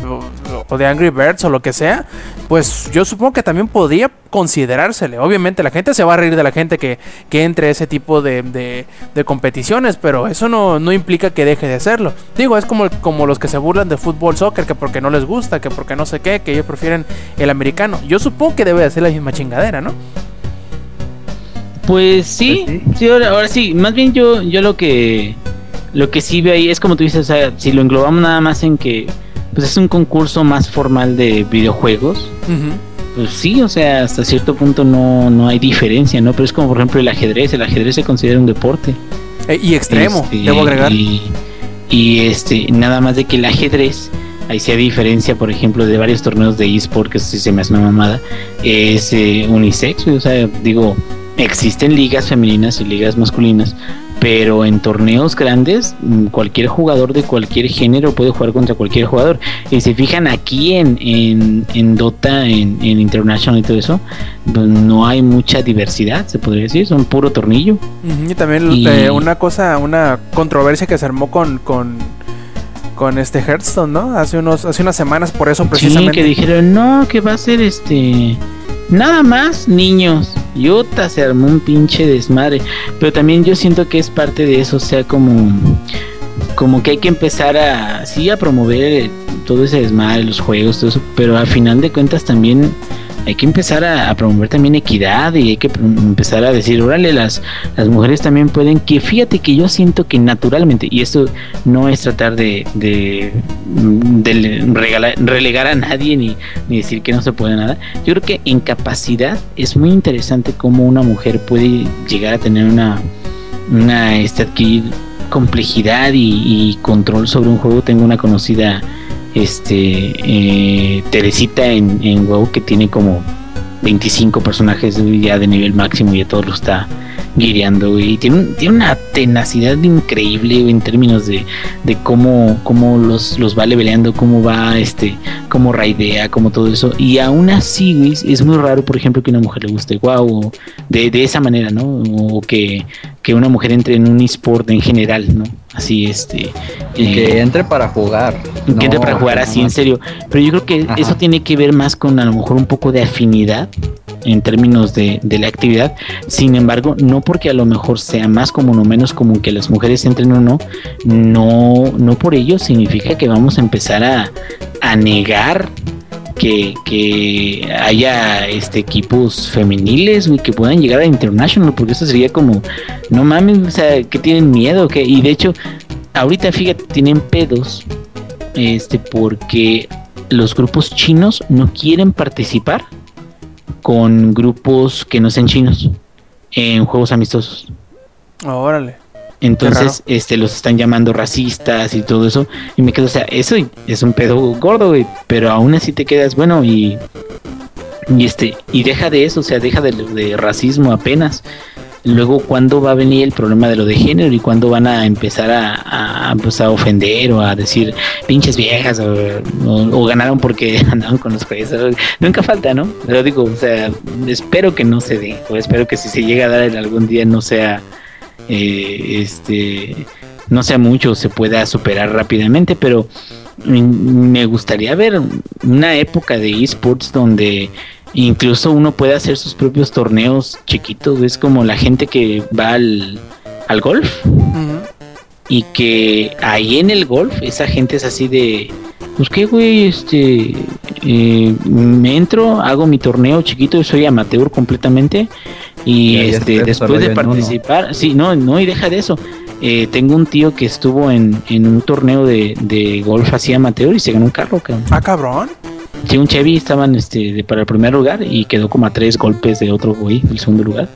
o de Angry Birds o lo que sea, pues yo supongo que también podría considerársele. Obviamente la gente se va a reír de la gente que, que entre a ese tipo de, de- de competiciones, pero eso no, no implica que deje de hacerlo. Digo, es como, como los que se burlan de fútbol, soccer, que porque no les gusta, que porque no sé qué, que ellos prefieren el americano. Yo supongo que debe de ser la misma chingadera, ¿no? Pues sí, Pues sí, ahora, ahora sí, más bien yo, yo lo que lo que sí veo ahí es como tú dices, o sea, si lo englobamos nada más en que pues es un concurso más formal de videojuegos, pues sí, o sea, hasta cierto punto no, no hay diferencia, ¿no? Pero es como por ejemplo el ajedrez, el ajedrez se considera un deporte. Eh, y extremo, Este, debo agregar. Y, y, este, nada más de que el ajedrez, ahí sí hay diferencia, por ejemplo, de varios torneos de eSport, que sí se me hace una mamada, es eh, unisex, o sea, digo, existen ligas femeninas y ligas masculinas, pero en torneos grandes, mm, cualquier jugador de cualquier género puede jugar contra cualquier jugador. Y si fijan aquí en, en, en Dota, en, en International y todo eso, pues no hay mucha diversidad, se podría decir, son puro tornillo. Y también Y- eh, una cosa, una controversia que se armó con, con, con este Hearthstone, ¿no? Hace unos, hace unas semanas por eso Sí, precisamente. que dijeron, no, que va a ser este. Nada más niños. Yuta se armó un pinche desmadre. Pero también yo siento que es parte de eso, o sea, como. como que hay que empezar a, sí, a promover todo ese desmadre, los juegos, todo eso, pero al final de cuentas también hay que empezar a, promover también equidad y hay que empezar a decir, órale, las, las mujeres también pueden, que fíjate que yo siento que naturalmente, y esto no es tratar de, de, relegar a nadie ni, ni, decir que no se puede nada, yo creo que en capacidad es muy interesante cómo una mujer puede llegar a tener una, una este, adquirir complejidad y control sobre un juego. Tengo una conocida este eh, Teresita en, WoW que tiene como 25 personajes ya de nivel máximo y a todos lo está guiando y tiene, una tenacidad increíble en términos de, cómo los, los va leveleando, cómo va, este, cómo raidea, como todo eso. Y aún así, es muy raro, por ejemplo, que una mujer le guste wow, de, de esa manera, ¿no? O que, que una mujer entre en un esport en general, ¿no? Así, este. Y que eh, entre para jugar. Que entre para jugar así, en serio. Pero yo creo que eso tiene que ver más con a lo mejor un poco de afinidad en términos de, de, la actividad. Sin embargo, no porque a lo mejor sea más común o menos común que las mujeres entren o no, no, no por ello significa que vamos a empezar a, a negar que, que, haya este equipos femeniles que puedan llegar a International, porque eso sería como, no mames, o sea, que tienen miedo, que y de hecho, ahorita fíjate, tienen pedos, este, porque los grupos chinos no quieren participar con grupos que no sean chinos en juegos amistosos. Órale. Entonces, este, los están llamando racistas y todo eso. Y me quedo, o sea, eso es un pedo gordo, güey. Pero aún así te quedas, bueno, y, y este, y deja de eso, o sea, deja de, de racismo apenas. Luego, ¿cuándo va a venir el problema de lo de género y cuándo van a empezar a, a, pues, a ofender o a decir pinches viejas o, ganaron porque andaban con los jueces? Nunca falta, ¿no? Pero digo, o sea, espero que no se dé, o espero que si se llega a dar en algún día no sea, eh, este, no sea mucho, se pueda superar rápidamente, pero me gustaría ver una época de esports donde Incluso uno puede hacer sus propios torneos chiquitos. Es como la gente que va al, al golf. Y que ahí en el golf, esa gente es así de. Pues qué, güey, este. Eh, me entro, hago mi torneo chiquito, soy amateur completamente. Y, este, después de participar, sí, no, no, y deja de eso. Eh, tengo un tío que estuvo en, en un torneo de, de golf así amateur y se ganó un carro, cabrón. Ah, cabrón. Sí, un Chevy estaban este, para el primer lugar y quedó como a tres golpes de otro güey del segundo lugar.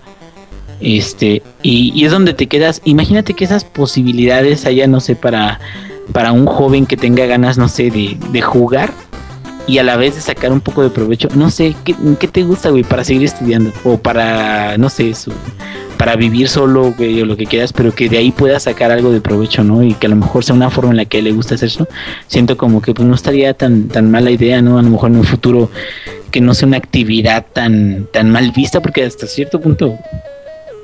Este, y, es donde te quedas. Imagínate que esas posibilidades haya, no sé, para, para un joven que tenga ganas, no sé, de, de jugar y a la vez de sacar un poco de provecho. No sé, ¿qué, qué te gusta, güey, para seguir estudiando? O para, no sé, su, para vivir solo, güey, o lo que quieras, pero que de ahí puedas sacar algo de provecho, ¿no? Y que a lo mejor sea una forma en la que le gusta hacer eso. Siento como que pues no estaría tan, tan mala idea, ¿no? A lo mejor en un futuro que no sea una actividad tan, tan mal vista, porque hasta cierto punto,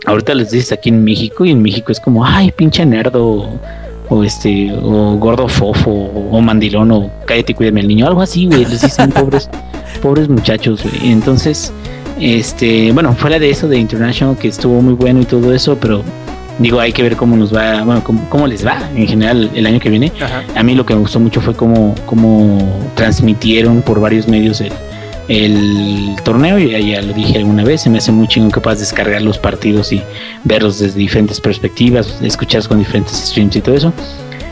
ahorita les dices aquí en México, y en México es como, ay, pinche nerdo o este, o gordo fofo, o, mandilón, o cállate, cuídame el niño, algo así, güey, les dicen pobres, pobres muchachos, güey. Entonces, este, bueno, fuera de eso de International, que estuvo muy bueno y todo eso, pero digo, hay que ver cómo nos va, bueno, cómo, les va en general el año que viene. A mí lo que me gustó mucho fue cómo, cómo transmitieron por varios medios el, el torneo, y ya lo dije alguna vez, se me hace muy chingo capaz de descargar los partidos y verlos desde diferentes perspectivas, escucharlos con diferentes streams y todo eso.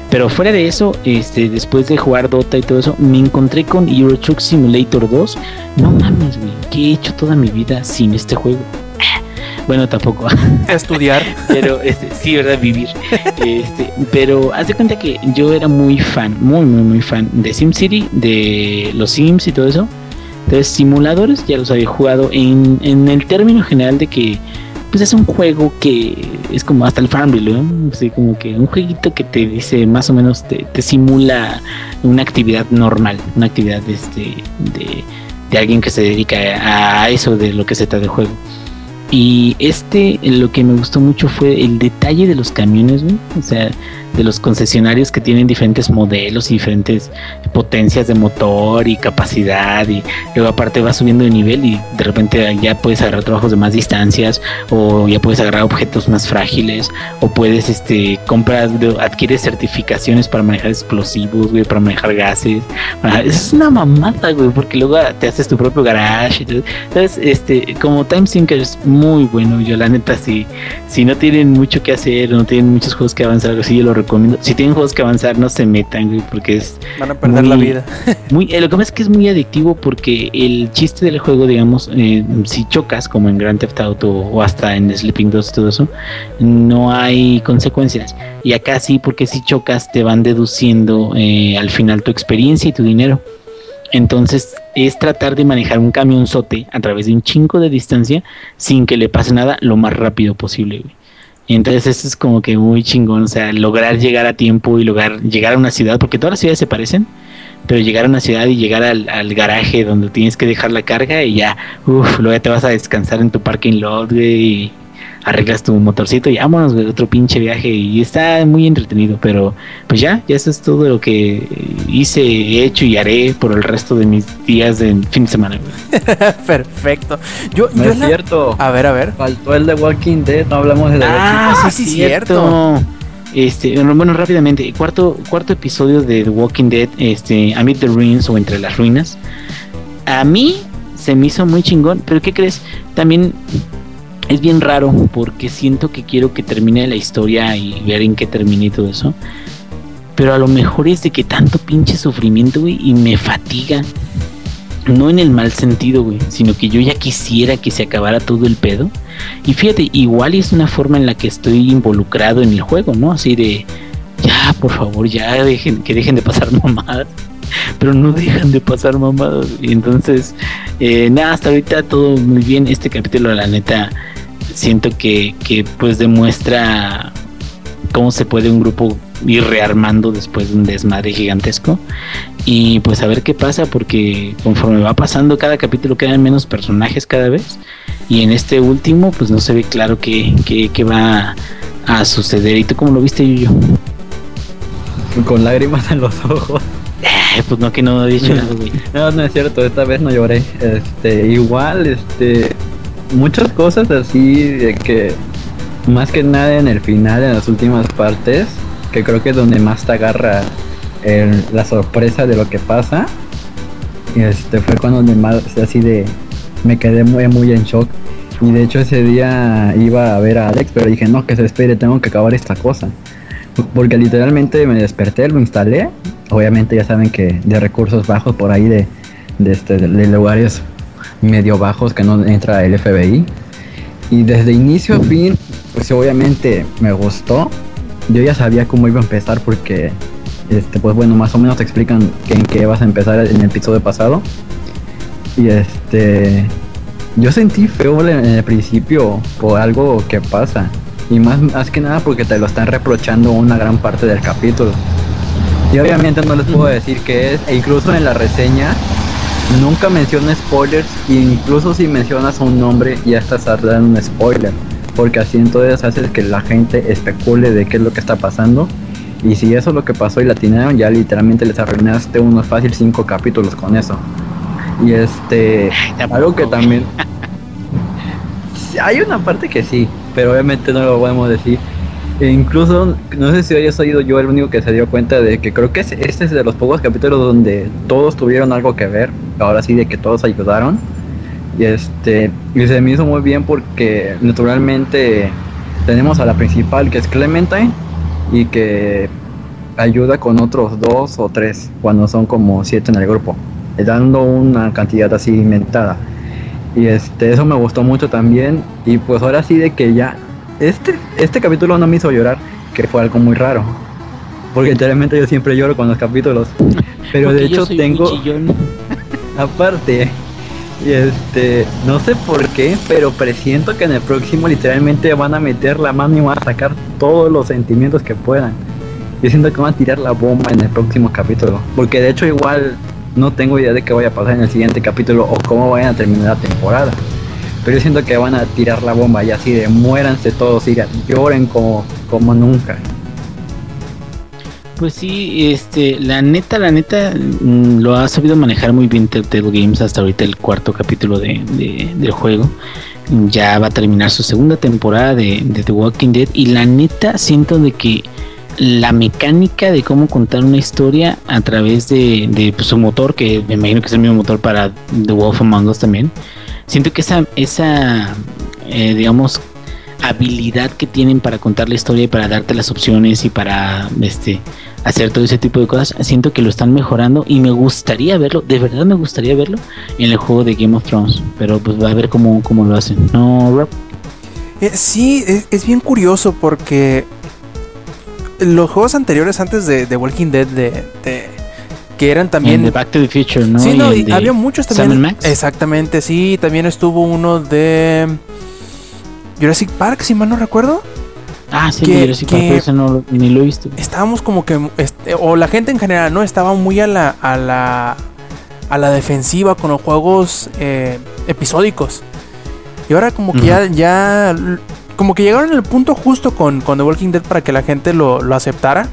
Pero fuera de eso, este, después de jugar Dota y todo eso, me encontré con Euro Truck Simulator 2. No mames, güey, ¿qué he hecho toda mi vida sin este juego? Bueno, tampoco. Estudiar. pero este, sí, ¿verdad? Vivir. Este, pero haz de cuenta que yo era muy fan, muy, muy, muy fan de SimCity, de los Sims y todo eso. Entonces, simuladores ya los había jugado en, el término general de que pues es un juego que es como hasta el Farmville, ¿no? Así como que un jueguito que te dice más o menos te, simula una actividad normal, una actividad este, de, de alguien que se dedica a eso de lo que se trata de juego. Y este, lo que me gustó mucho fue el detalle de los camiones, güey. O sea, de los concesionarios que tienen diferentes modelos y diferentes potencias de motor y capacidad. Y luego, aparte, vas subiendo de nivel y de repente ya puedes agarrar trabajos de más distancias o ya puedes agarrar objetos más frágiles o puedes, este, comprar, adquieres certificaciones para manejar explosivos, güey, para manejar gases. Es una mamada, güey, porque luego te haces tu propio garage. Entonces, este, como Time muy bueno. Yo, la neta, si, si no tienen mucho que hacer, no tienen muchos juegos que avanzar, así yo lo recomiendo. Si tienen juegos que avanzar, no se metan, güey, porque es. Van a perder la vida. muy, eh, lo que pasa es que es muy adictivo porque el chiste del juego, digamos, eh, si chocas, como en Grand Theft Auto o hasta en Sleeping Dogs y todo eso, no hay consecuencias. Y acá sí, porque si chocas, te van deduciendo eh, al final tu experiencia y tu dinero. Entonces es tratar de manejar un camionzote a través de un chingo de distancia sin que le pase nada lo más rápido posible, güey. Entonces eso es como que muy chingón, o sea, lograr llegar a tiempo y lograr llegar a una ciudad, porque todas las ciudades se parecen, pero llegar a una ciudad y llegar al, al garaje donde tienes que dejar la carga y ya, uff, luego ya te vas a descansar en tu parking lot, güey, y arreglas tu motorcito y vámonos, güey, otro pinche viaje. Y está muy entretenido, pero pues ya, ya eso es todo lo que hice, he hecho y haré por el resto de mis días de fin de semana, güey. Perfecto. Yo, No yo es la- cierto. A ver, a ver. Faltó el de Walking Dead, no hablamos de Ah, sí, sí, cierto. Este, bueno, bueno, rápidamente, cuarto, cuarto episodio de The Walking Dead, este, Amid the Ruins o Entre las Ruinas. A mí se me hizo muy chingón, pero ¿qué crees? También es bien raro porque siento que quiero que termine la historia y ver en qué termine todo eso. Pero a lo mejor es de que tanto pinche sufrimiento, güey, y me fatiga. No en el mal sentido, güey, sino que yo ya quisiera que se acabara todo el pedo. Y fíjate, igual es una forma en la que estoy involucrado en el juego, ¿no? Así de, ya, por favor, ya dejen, que dejen de pasar mamadas. Pero no dejan de pasar mamadas. Y entonces, eh, nada, hasta ahorita todo muy bien. Este capítulo, la neta, siento que, que pues demuestra cómo se puede un grupo ir rearmando después de un desmadre gigantesco. Y pues a ver qué pasa, porque conforme va pasando cada capítulo quedan menos personajes cada vez. Y en este último, pues no se ve claro qué, qué, qué va a suceder. ¿Y tú cómo lo viste, Yuyo? Con lágrimas en los ojos. Eh, pues no, que no he dicho nada, güey. No, no es cierto, esta vez no lloré. Este, igual, este, muchas cosas así de que, más que nada en el final, en las últimas partes, que creo que es donde más te agarra la sorpresa de lo que pasa. Este fue cuando me más así de, me quedé muy, muy en shock. Y de hecho ese día iba a ver a Alex, pero dije, no, que se espere, tengo que acabar esta cosa. Porque literalmente me desperté, lo instalé. Obviamente ya saben que de recursos bajos por ahí de, de, este, de lugares medio bajos que no entra el FBI. Y desde inicio a fin, pues obviamente me gustó. Yo ya sabía cómo iba a empezar porque, este, pues bueno, más o menos te explican que- en qué vas a empezar en el episodio pasado. Y este, yo sentí feo en el principio por algo que pasa. Y más, más que nada porque te lo están reprochando una gran parte del capítulo. Y obviamente no les puedo decir qué es. E incluso en la reseña nunca menciona spoilers. E incluso si mencionas un nombre ya estás dando un spoiler. Porque así entonces haces que la gente especule de qué es lo que está pasando. Y si eso es lo que pasó y la atinaron, ya literalmente les arruinaste unos fácil cinco capítulos con eso. Y este, algo que también... Hay una parte que sí, pero obviamente no lo podemos decir. E incluso, no sé si haya sido yo el único que se dio cuenta de que creo que es- este es de los pocos capítulos donde todos tuvieron algo que ver. Ahora sí, de que todos ayudaron. Y este, y se me hizo muy bien porque naturalmente tenemos a la principal que es Clementine y que ayuda con otros dos o tres cuando son como siete en el grupo, dando una cantidad así inventada. Y este, eso me gustó mucho también. Y pues ahora sí de que ya. Este, este capítulo no me hizo llorar, que fue algo muy raro. Porque literalmente yo siempre lloro con los capítulos. Pero de hecho tengo. Aparte. Este. No sé por qué, pero presiento que en el próximo literalmente van a meter la mano y van a sacar todos los sentimientos que puedan. Yo siento que van a tirar la bomba en el próximo capítulo. Porque de hecho igual no tengo idea de qué vaya a pasar en el siguiente capítulo o cómo vayan a terminar la temporada. Pero yo siento que van a tirar la bomba y así de muéranse todos y lloren como, como nunca. Pues sí, este, la neta, la neta, mm, lo ha sabido manejar muy bien Telltale Games hasta ahorita el cuarto capítulo de, de- del juego. Ya va a terminar su segunda temporada de, The Walking Dead y la neta siento de que la mecánica de cómo contar una historia a través de, de, pues, su motor, que me imagino que es el mismo motor para The Wolf Among Us también, siento que esa, esa eh, digamos, habilidad que tienen para contar la historia y para darte las opciones y para este hacer todo ese tipo de cosas, siento que lo están mejorando y me gustaría verlo, de verdad me gustaría verlo en el juego de Game of Thrones, pero pues va a ver cómo, cómo lo hacen. No, Rob. Eh, sí, es, es bien curioso porque los juegos anteriores antes de, de Walking Dead, de, de- que eran También de Back to the Future, ¿no? sí, no, y había muchos Sam también. and Max. Exactamente, sí, también estuvo uno de Jurassic Park, si mal no recuerdo. Ah, sí, que- Jurassic Park, que- pero ese no ni lo he visto. Estábamos como que, este, o la gente en general, ¿no? Estaba muy a la, a la, a la defensiva con los juegos eh, episódicos. Y ahora como que ya, ya, como que llegaron al punto justo con, con The Walking Dead para que la gente lo, lo aceptara.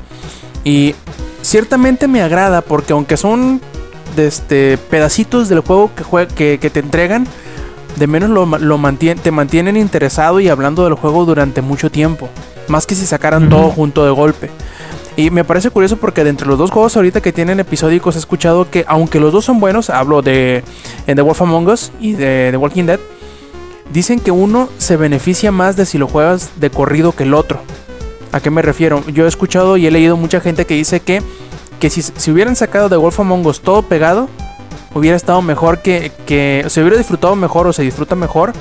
Y ciertamente me agrada porque aunque son de este, pedacitos del juego que, jue- que, que te entregan, de menos lo, lo mantien- te mantienen interesado y hablando del juego durante mucho tiempo. Más que si sacaran todo junto de golpe. Y me parece curioso porque de entre los dos juegos ahorita que tienen episódicos he escuchado que aunque los dos son buenos, hablo de en The Wolf Among Us y de The Walking Dead, dicen que uno se beneficia más de si lo juegas de corrido que el otro. ¿A qué me refiero? Yo he escuchado y he leído mucha gente que dice que, que si, si hubieran sacado The Wolf Among Us todo pegado, hubiera estado mejor que, que se hubiera disfrutado mejor o se disfruta mejor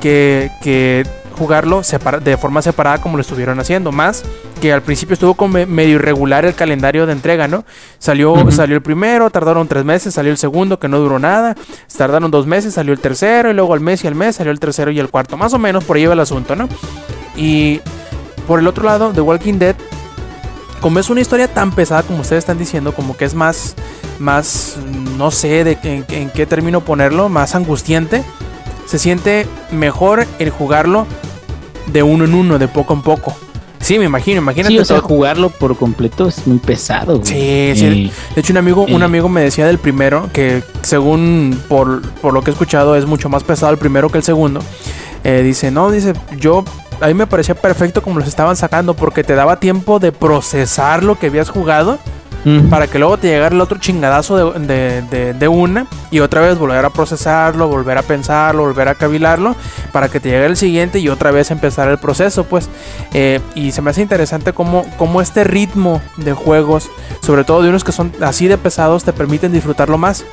que, que jugarlo separa- de forma separada como lo estuvieron haciendo. Más que al principio estuvo como me- medio irregular el calendario de entrega, ¿no? Salió, salió el primero, tardaron tres meses, salió el segundo que no duró nada, tardaron dos meses, salió el tercero y luego al mes y al mes salió el tercero y el cuarto. Más o menos por ahí va el asunto, ¿no? Y por el otro lado, The Walking Dead, como es una historia tan pesada como ustedes están diciendo, como que es más, más, no sé de en, en qué término ponerlo, más angustiante, se siente mejor el jugarlo de uno en uno, de poco en poco. Sí, me imagino, imagínate. Sí, o sea, todo- jugarlo por completo es muy pesado. güey. Sí, sí. Eh, De hecho, un amigo, un amigo me decía del primero que, según por, por lo que he escuchado, es mucho más pesado el primero que el segundo. Eh, dice, no, dice, yo a mí me parecía perfecto como los estaban sacando porque te daba tiempo de procesar lo que habías jugado para que luego te llegara el otro chingadazo de, de- de- de una y otra vez volver a procesarlo, volver a pensarlo, volver a cavilarlo para que te llegue el siguiente y otra vez empezar el proceso, pues. Eh, y se me hace interesante cómo, cómo este ritmo de juegos, sobre todo de unos que son así de pesados, te permiten disfrutarlo más.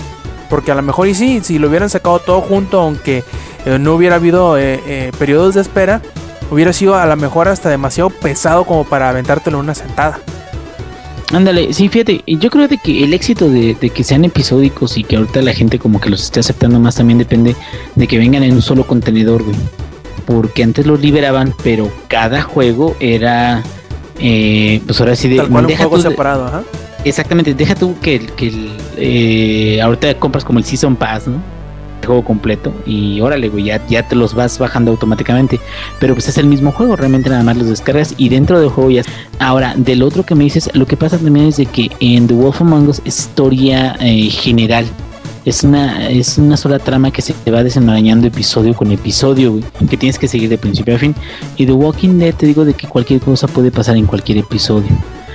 Porque a lo mejor y sí, si lo hubieran sacado todo junto, aunque eh, no hubiera habido eh, periodos de espera, hubiera sido a lo mejor hasta demasiado pesado como para aventártelo en una sentada. Ándale, sí, fíjate, yo creo de que el éxito de, de que sean episódicos y que ahorita la gente como que los esté aceptando más también depende de que vengan en un solo contenedor, güey. Porque antes los liberaban, pero cada juego era, eh, pues ahora sí de... Tal cual un juego tú separado, ajá. Exactamente, deja tú que, el- que eh, ahorita compras como el Season Pass, ¿no? Juego completo y órale, güey, ya, ya te los vas bajando automáticamente. Pero pues es el mismo juego, realmente nada más los descargas y dentro del juego ya... Ahora, del otro que me dices, lo que pasa también es de que en The Wolf Among Us historia eh, general. Es una, es una sola trama que se va desenmarañando episodio con episodio, güey, que tienes que seguir de principio a fin. Y The Walking Dead te digo de que cualquier cosa puede pasar en cualquier episodio.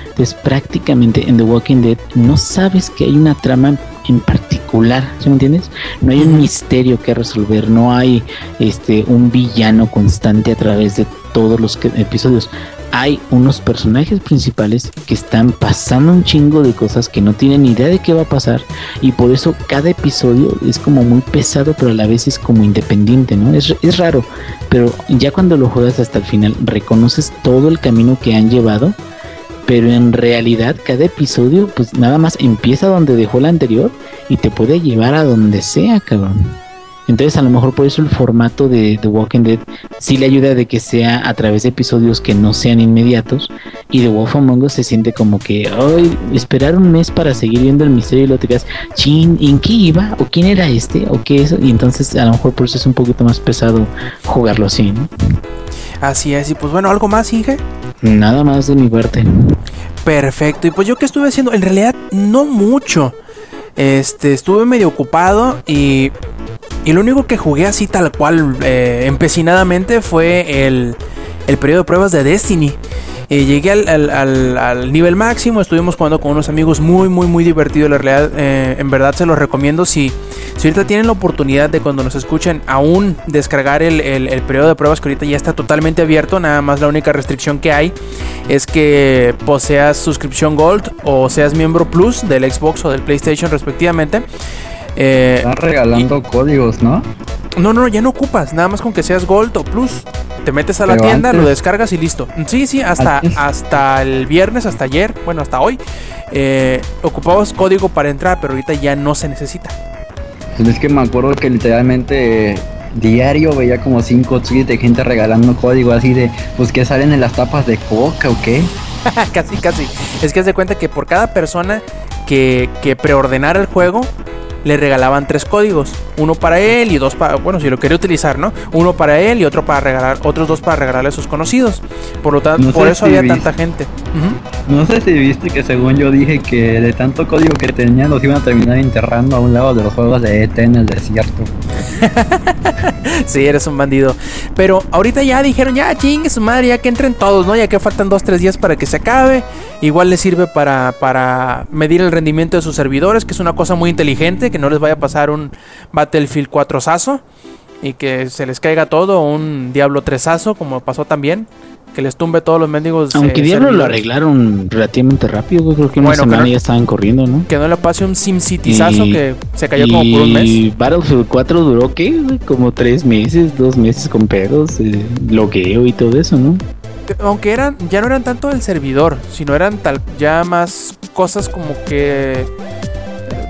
Entonces prácticamente en The Walking Dead no sabes que hay una trama en particular, ¿sí me entiendes? No hay un misterio que resolver, no hay este un villano constante a través de todos los que- episodios. Hay unos personajes principales que están pasando un chingo de cosas que no tienen idea de qué va a pasar y por eso cada episodio es como muy pesado pero a la vez es como independiente, ¿no? Es, es raro, pero ya cuando lo juegas hasta el final reconoces todo el camino que han llevado pero en realidad cada episodio pues nada más empieza donde dejó el anterior y te puede llevar a donde sea, cabrón. Entonces a lo mejor por eso el formato de The Walking Dead sí le ayuda de que sea a través de episodios que no sean inmediatos y The Wolf Among Us se siente como que, ay, esperar un mes para seguir viendo el misterio y lo te quedas, chin, ¿en qué iba? ¿O quién era este? ¿O qué es? Y entonces a lo mejor por eso es un poquito más pesado jugarlo así, ¿no? Así es, y pues bueno, ¿algo más, Inge? Nada más de mi parte. Perfecto, y pues yo qué estuve haciendo, en realidad no mucho. Este, estuve medio ocupado y, y lo único que jugué así tal cual, eh, empecinadamente, fue el, el periodo de pruebas de Destiny. Eh, llegué al, al- al- nivel máximo, estuvimos jugando con unos amigos muy, muy, muy divertido. Eh, en verdad se los recomiendo. Si, si ahorita tienen la oportunidad de cuando nos escuchen aún descargar el, el- el periodo de pruebas que ahorita ya está totalmente abierto, nada más la única restricción que hay es que poseas suscripción Gold o seas miembro Plus del Xbox o del PlayStation respectivamente. Eh, Están regalando códigos, ¿no? no, no, ya no ocupas, nada más con que seas Gold o Plus. Te metes a la Pero tienda, antes- lo descargas y listo. Sí, sí, hasta, Antes- hasta el viernes, hasta ayer, bueno, hasta hoy, eh, ocupabas código para entrar, pero ahorita ya no se necesita. Pues es que me acuerdo que literalmente diario veía como cinco tweets de gente regalando código así de, pues que salen en las tapas de coca o qué. casi, casi. Es que haz de cuenta que por cada persona que, que preordenara el juego, le regalaban tres códigos. Uno para él y dos para, bueno, si lo quería utilizar, ¿no? Uno para él y otro para regalar, otros dos para regalarle a sus conocidos. Por lo tanto, No por eso si había viste. tanta gente. No sé si viste que según yo dije que de tanto código que tenían los iban a terminar enterrando a un lado de los juegos de ET en el desierto. Sí, eres un bandido. Pero ahorita ya dijeron, ya chingue su madre, ya que entren todos, ¿no? Ya que faltan dos, tres días para que se acabe. Igual les sirve para, para medir el rendimiento de sus servidores, que es una cosa muy inteligente, que no les vaya a pasar un Battlefield 4 sazo y que se les caiga todo, un Diablo 3 sazo, como pasó también. Que les tumbe todos los mendigos. Aunque eh, Diablo lo servidores. arreglaron relativamente rápido, creo que una Bueno, semana que no- ya estaban corriendo, ¿no? Que no le pase un SimCity sazo Y- que se cayó como por un mes. Y Battlefield 4 duró, ¿qué? Como tres meses, dos meses con pedos, eh, logueo y todo eso, ¿no? aunque eran ya no eran tanto el servidor, sino eran tal ya más cosas como que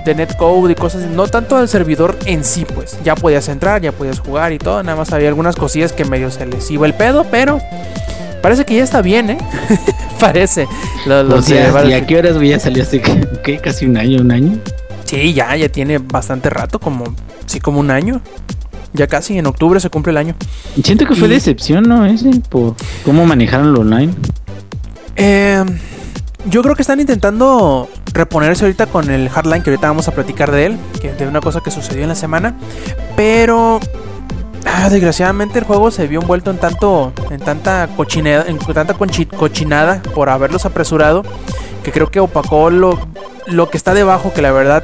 de netcode y cosas, no tanto el servidor en sí, pues. Ya podías entrar, ya podías jugar y todo, nada más había algunas cosillas que medio se les iba el pedo, pero parece que ya está bien, ¿eh? parece. Lo- O sea, ¿y a qué horas güey, ya salió hace ¿qué? casi un año, un año? Sí, ya ya tiene bastante rato, como sí como un año. Ya casi en octubre se cumple el año. Siento que fue Y- decepción, ¿no? Ese, por cómo manejaron lo online. Eh, yo creo que están intentando reponerse ahorita con el Hardline, que ahorita vamos a platicar de él, que de una cosa que sucedió en la semana. Pero ah, desgraciadamente el juego se vio envuelto en tanto, en tanta cochinada, en tanta cochinada por haberlos apresurado, que creo que opacó lo, lo que está debajo, que la verdad.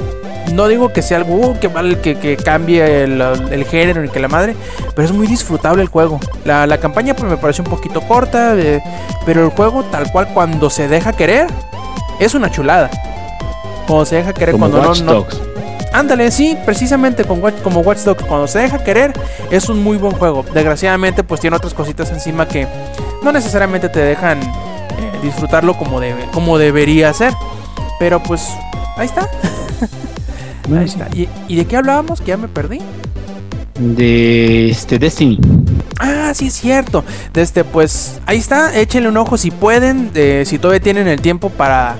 No digo que sea algo uh, que mal que, que cambie el, género ni que la madre, pero es muy disfrutable el juego. La, la campaña pues, me pareció un poquito corta, pero el juego tal cual cuando se deja querer es una chulada. Cuando se deja querer, Como cuando Watch no, no, Dogs. Ándale, sí, precisamente con Watch- como Watch Dogs. Cuando se deja querer, es un muy buen juego. Desgraciadamente, pues tiene otras cositas encima que no necesariamente te dejan eh, disfrutarlo como, debe, como debería ser. Pero pues, ahí está. Ahí está. ¿Y, y de qué hablábamos? Que ya me perdí. De este Destiny. Sí, es cierto. Desde, pues, ahí está. Échenle un ojo si pueden. de- si todavía tienen el tiempo para.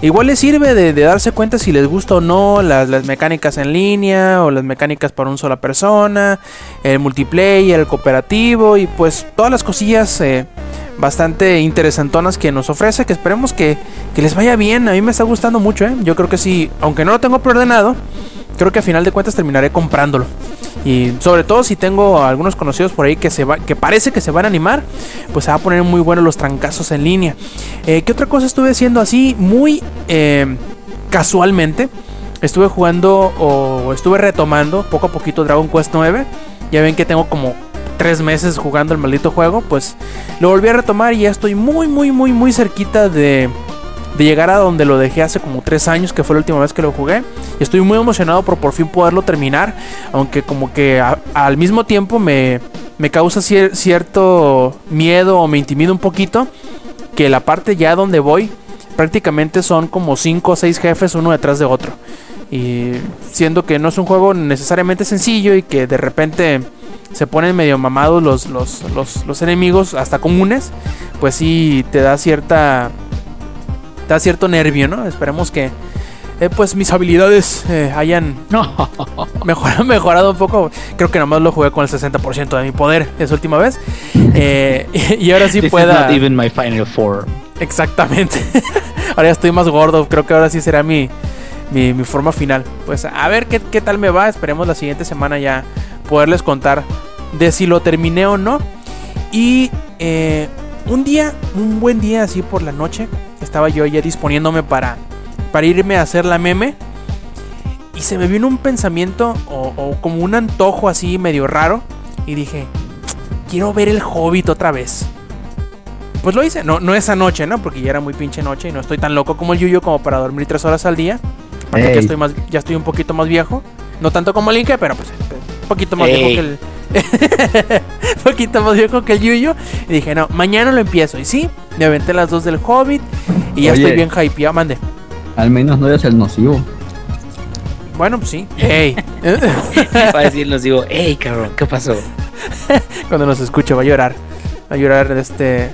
Igual les sirve de, darse cuenta si les gusta o no las, las mecánicas en línea o las mecánicas para una sola persona, el multiplayer, el cooperativo y pues todas las cosillas eh, bastante interesantonas que nos ofrece, que esperemos que, que les vaya bien. A mí me está gustando mucho, ¿eh? Yo creo que sí, aunque no lo tengo preordenado, creo que a final de cuentas terminaré comprándolo. Y sobre todo si tengo algunos conocidos por ahí que se va, que parece que se van a animar, pues se va a poner muy buenos los trancazos en línea. Eh, ¿Qué otra cosa estuve haciendo así muy eh, casualmente? Estuve jugando o estuve retomando poco a poquito Dragon Quest 9. Ya ven que tengo como tres meses jugando el maldito juego, pues lo volví a retomar y ya estoy muy, muy, muy, muy cerquita de, de llegar a donde lo dejé hace como tres años, que fue la última vez que lo jugué. Y estoy muy emocionado por por fin poderlo terminar, aunque como que al mismo tiempo me, me causa cier- cierto miedo o me intimida un poquito que la parte ya donde voy prácticamente son como cinco o seis jefes uno detrás de otro. Y siendo que no es un juego necesariamente sencillo y que de repente se ponen medio mamados los, los, los, los enemigos, hasta comunes, pues sí te da cierta. Da cierto nervio, ¿no? Esperemos que. eh, pues mis habilidades eh, hayan mejorado, mejorado un poco. Creo que nomás lo jugué con el 60% de mi poder esa última vez. Eh, y ahora sí This is pueda. not even my final form. Exactamente. ahora ya estoy más gordo. Creo que ahora sí será mi, mi, mi forma final. Pues a ver qué, qué tal me va. Esperemos la siguiente semana ya poderles contar de si lo terminé o no. Y eh, un día, un buen día así por la noche, estaba yo ya disponiéndome para, para irme a hacer la meme. Y se me vino un pensamiento o, o como un antojo así medio raro. Y dije, quiero ver el hobbit otra vez. Pues lo hice, no, no esa noche, ¿no? Porque ya era muy pinche noche y no estoy tan loco como el Yuyo como para dormir tres horas al día. Aparte que Ey. estoy más, ya estoy un poquito más viejo. No tanto como el Inge, pero pues un poquito más Ey. viejo que el. Un poquito más viejo que el Yuyo. Y dije, no, mañana lo empiezo. Y sí, me aventé las dos del Hobbit. Y ya Oye. estoy bien hypeado. Mande. Al menos no eres el nocivo. Bueno, pues sí. Ey. Para decirnos, digo, hey, cabrón, ¿qué pasó? Cuando nos escuche va a llorar. Va a llorar este.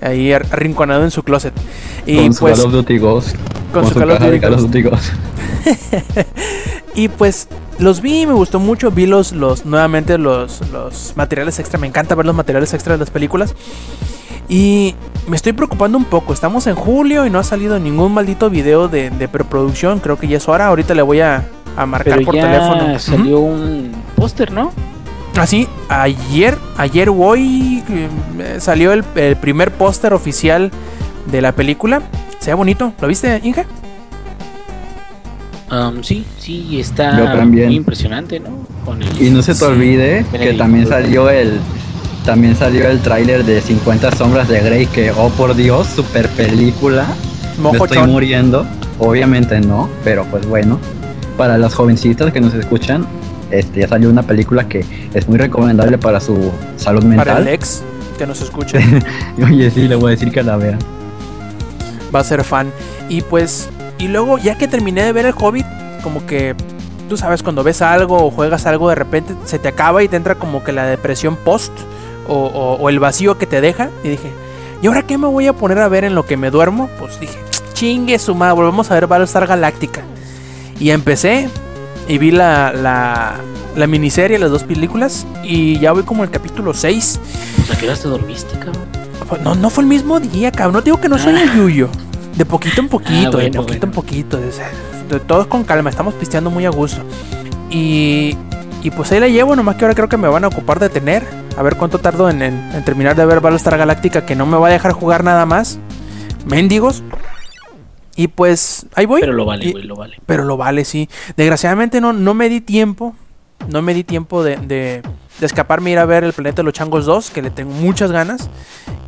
Ahí ar- arrinconado en su closet. Y con su pues. Call of Duty Ghost. con Con, su su, Call of. Duty Ghost. Y pues los vi, me gustó mucho. Vi los, los nuevamente los, los materiales extra. Me encanta ver los materiales extra de las películas. Y me estoy preocupando un poco. Estamos en julio y no ha salido ningún maldito video de, de preproducción. Creo que ya es hora. Ahorita le voy a, a marcar Pero por ya teléfono. salió un póster, ¿no? Así, ayer, ayer hoy eh, salió el, el primer póster oficial de la película. Se ve bonito. ¿Lo viste, Inge? Um, sí, sí, está Yo también. muy impresionante, ¿no? Con el- Y no se te sí, olvide que también salió el también salió el tráiler de 50 sombras de Grey que oh por Dios, super película. Me estoy muriendo. Obviamente no, pero pues bueno. Para las jovencitas que nos escuchan, este ya salió una película que es muy recomendable para su salud Para el mental. ex que nos escuche. Oye, sí, le voy a decir que la vea. va a ser fan. Y pues, y luego ya que terminé de ver el Hobbit, como que tú sabes, cuando ves algo o juegas algo, de repente se te acaba y te entra como que la depresión post o, o- o el vacío que te deja. Y dije, ¿y ahora qué me voy a poner a ver en lo que me duermo? Pues dije, chingue su madre, volvemos a ver Battlestar Galáctica. Y empecé y vi la, la, la miniserie, las dos películas, y ya voy como el capítulo 6. Pues, ¿A qué hora te dormiste, cabrón? No, no fue el mismo día, cabrón. No te digo que no soy el yuyo. De poquito en poquito, Ah, bueno, de poquito bueno. en poquito. de- todos con calma, estamos pisteando muy a gusto. Y, y pues ahí la llevo, nomás que ahora creo que me van a ocupar de tener. A ver cuánto tardo en, en- en terminar de ver Battlestar Galáctica, que no me va a dejar jugar nada más. Mendigos. Y pues ahí voy. Pero lo vale, Y- güey, lo vale. pero lo vale, sí. Desgraciadamente no, no me di tiempo. No me di tiempo de, de, de escaparme ir a ver El Planeta de los Changos 2, que le tengo muchas ganas.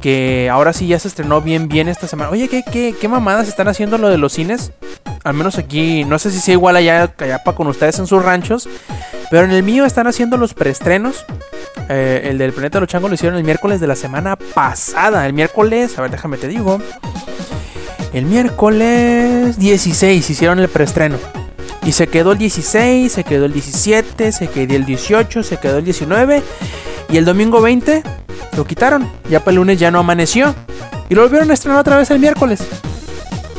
Que ahora sí ya se estrenó bien, bien esta semana. Oye, ¿qué, qué, qué mamadas están haciendo lo de los cines? Al menos aquí, no sé si sea igual allá, allá pa- con ustedes en sus ranchos. Pero en el mío están haciendo los preestrenos. Eh, el del Planeta de los Changos lo hicieron el miércoles de la semana pasada. El miércoles, a ver, déjame te digo. El miércoles 16 hicieron el preestreno. Y se quedó el 16, se quedó el 17, se quedó el 18, se quedó el 19. Y el domingo 20 lo quitaron. Ya para el lunes ya no amaneció. Y lo volvieron a estrenar otra vez el miércoles.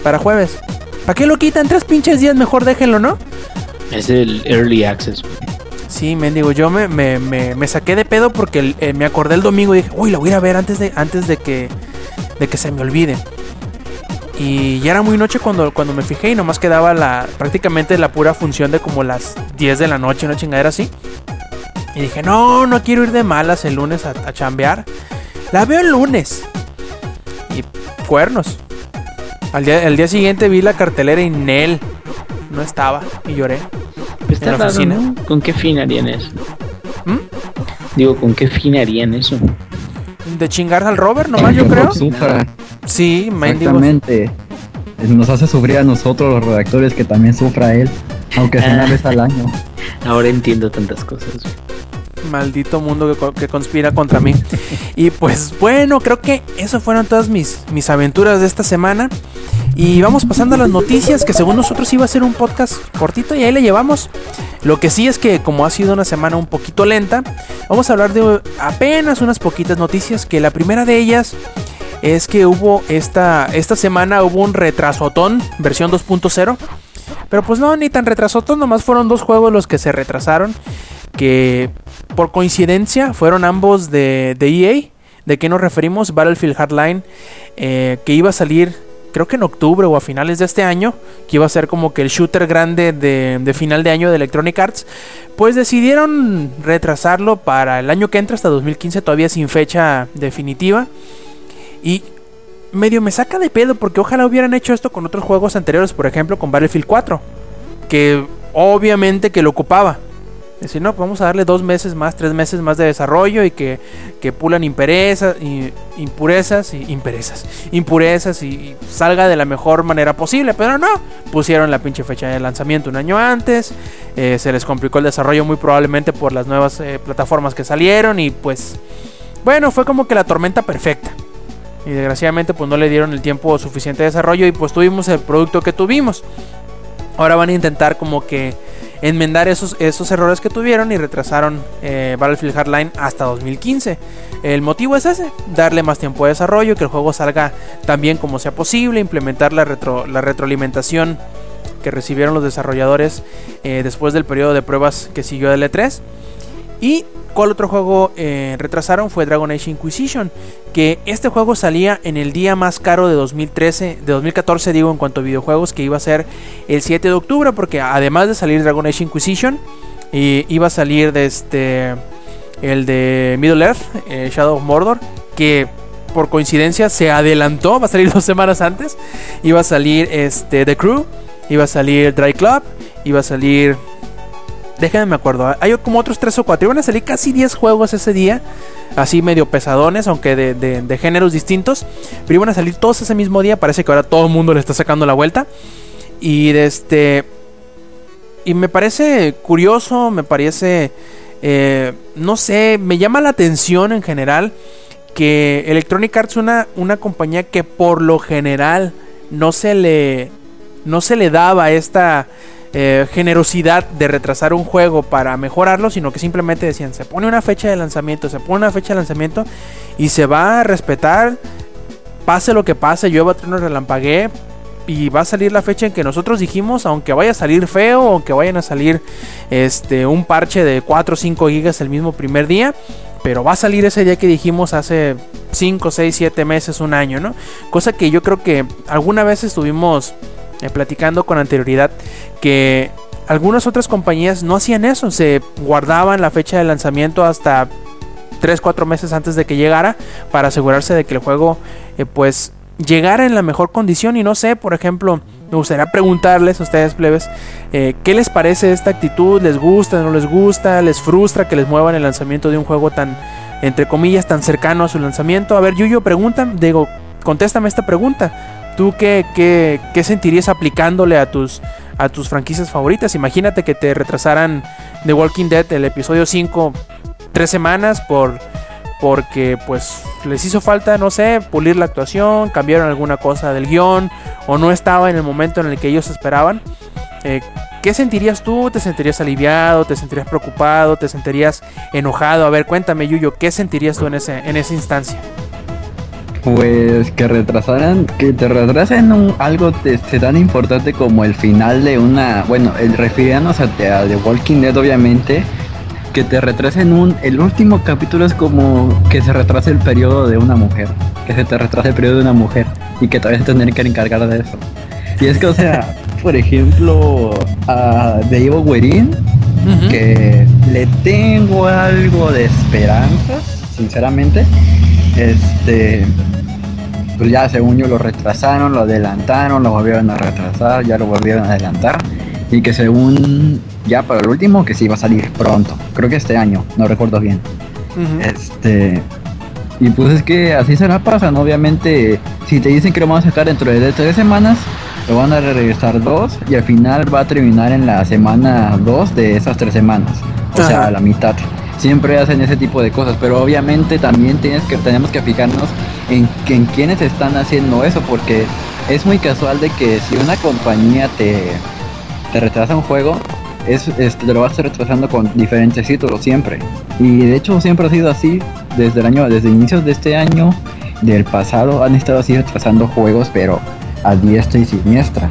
Para jueves. ¿Para qué lo quitan? Tres pinches días, mejor déjenlo, ¿no? Es el Early Access. Sí, mendigo, yo me, me, me, me saqué de pedo porque el- eh, me acordé el domingo y dije, uy, la voy a ir a ver antes de, antes de que, de que se me olvide. Y ya era muy noche cuando, cuando me fijé y nomás quedaba la, prácticamente la pura función de como las 10 de la noche, una chingadera así. Y dije, no, no quiero ir de malas el lunes a, a chambear. La veo el lunes. Y cuernos. Al día, el día siguiente vi la cartelera y Nel no estaba y lloré. Pues En la está raro, oficina. ¿no? ¿Con qué fin harían eso? ¿Mm? Digo, ¿con qué fin harían eso? De chingar al Robert, nomás yo creo. sufra. Sí. Exactamente. Nos hace sufrir a nosotros los redactores que también sufra él, aunque sea una Ah. vez al año. Ahora entiendo tantas cosas. Maldito mundo que, co- que conspira contra mí. y pues bueno, creo que eso fueron todas mis, mis aventuras de esta semana. Y vamos pasando a las noticias, que según nosotros iba a ser un podcast cortito y ahí le llevamos. Lo que sí es que como ha sido una semana un poquito lenta, vamos a hablar de apenas unas poquitas noticias, que la primera de ellas es que hubo esta, esta semana hubo un retrasotón, versión 2.0. Pero pues no, ni tan retrasotón, nomás fueron dos juegos los que se retrasaron. Que por coincidencia fueron ambos de, de EA. ¿De qué nos referimos? Battlefield Hardline, eh, que iba a salir creo que en octubre o a finales de este año, que iba a ser como que el shooter grande de, de, final de año de Electronic Arts, pues decidieron retrasarlo para el año que entra, hasta 2015, todavía sin fecha definitiva. Y medio me saca de pedo porque ojalá hubieran hecho esto con otros juegos anteriores, por ejemplo con Battlefield 4, que obviamente que lo ocupaba. Es decir, no, vamos a darle dos meses más, tres meses más de desarrollo y que, que pulan impurezas, y, impurezas y imperezas, impurezas y, y, salga de la mejor manera posible. Pero no, pusieron la pinche fecha de lanzamiento un año antes, eh, se les complicó el desarrollo muy probablemente por las nuevas eh, plataformas que salieron y pues, bueno, fue como que la tormenta perfecta. Y desgraciadamente pues no le dieron el tiempo suficiente de desarrollo y pues tuvimos el producto que tuvimos. Ahora van a intentar como que enmendar esos, esos errores que tuvieron y retrasaron eh, Battlefield Hardline hasta 2015. El motivo es ese, darle más tiempo de desarrollo, que el juego salga tan bien como sea posible, implementar la, retro, la retroalimentación que recibieron los desarrolladores eh, después del periodo de pruebas que siguió del E3. Y ¿Cuál otro juego eh, retrasaron? Fue Dragon Age Inquisition. Que este juego salía en el día más caro de 2013, de 2014, digo, en cuanto a videojuegos, que iba a ser el 7 de octubre. Porque además de salir Dragon Age Inquisition, iba a salir de este. El de Middle Earth, eh, Shadow of Mordor. Que por coincidencia se adelantó, va a salir dos semanas antes. Iba a salir este, The Crew, iba a salir Dry Club, iba a salir Déjenme me acuerdo. Hay como otros 3 o 4. Iban a salir casi 10 juegos ese día. Así medio pesadones, aunque de, de, géneros distintos. Pero iban a salir todos ese mismo día. Parece que ahora todo el mundo le está sacando la vuelta. Y de este. Y me parece curioso. Me parece. Eh, no sé. Me llama la atención en general. Que Electronic Arts es una, una compañía que por lo general no se le. No se le daba esta eh, generosidad de retrasar un juego para mejorarlo, sino que simplemente decían, se pone una fecha de lanzamiento, se pone una fecha de lanzamiento y se va a respetar, pase lo que pase, llueva, trueno, relampaguee, y va a salir la fecha en que nosotros dijimos, aunque vaya a salir feo, aunque vayan a salir este un parche de 4 o 5 gigas el mismo primer día, pero va a salir ese día que dijimos hace 5, 6, 7 meses, un año, ¿no? Cosa que yo creo que alguna vez estuvimos eh, platicando con anterioridad que algunas otras compañías no hacían eso, se guardaban la fecha de lanzamiento hasta 3-4 meses antes de que llegara para asegurarse de que el juego eh, pues llegara en la mejor condición y no sé, por ejemplo, me gustaría preguntarles a ustedes plebes eh, qué les parece esta actitud, les gusta, no les gusta, les frustra que les muevan el lanzamiento de un juego tan entre comillas tan cercano a su lanzamiento. A ver, Yuyo, pregunta, digo, contéstame esta pregunta. ¿Tú qué, qué, qué, sentirías aplicándole a tus, a tus franquicias favoritas? Imagínate que te retrasaran The Walking Dead el episodio 5 tres semanas por porque pues les hizo falta, no sé, pulir la actuación, cambiaron alguna cosa del guion o no estaba en el momento en el que ellos esperaban. Eh, ¿Qué sentirías tú? ¿Te sentirías aliviado? ¿Te sentirías preocupado? ¿Te sentirías enojado? A ver, cuéntame, Yuyo, ¿qué sentirías tú en, ese, en esa instancia? Pues que retrasaran, que te retrasen un, algo te, tan importante como el final de una, bueno, el refiriéndonos a, a The Walking Dead obviamente, que te retrasen un, el último capítulo es como que se retrase el periodo de una mujer, que se te retrase el periodo de una mujer y que todavía se tendrían que encargar de eso. Y es que, o sea, por ejemplo, a uh -huh. que le tengo algo de esperanza, sinceramente, este pues ya según yo lo retrasaron, lo adelantaron, lo volvieron a retrasar, ya lo volvieron a adelantar y que según ya para el último que sí va a salir pronto, creo que este año, no recuerdo bien. Uh -huh. Este y pues es que así se la pasan, obviamente si te dicen que lo van a sacar dentro de tres semanas, lo van a regresar dos y al final va a terminar en la semana dos de esas tres semanas, o Ajá. sea, a la mitad siempre hacen ese tipo de cosas, pero obviamente también tienes que, tenemos que fijarnos en, en quiénes están haciendo eso, porque es muy casual de que si una compañía te, te retrasa un juego, es, este, lo vas retrasando con diferentes títulos siempre. Y de hecho siempre ha sido así desde el año, desde inicios de este año, del pasado, han estado así retrasando juegos, pero a diestra y siniestra.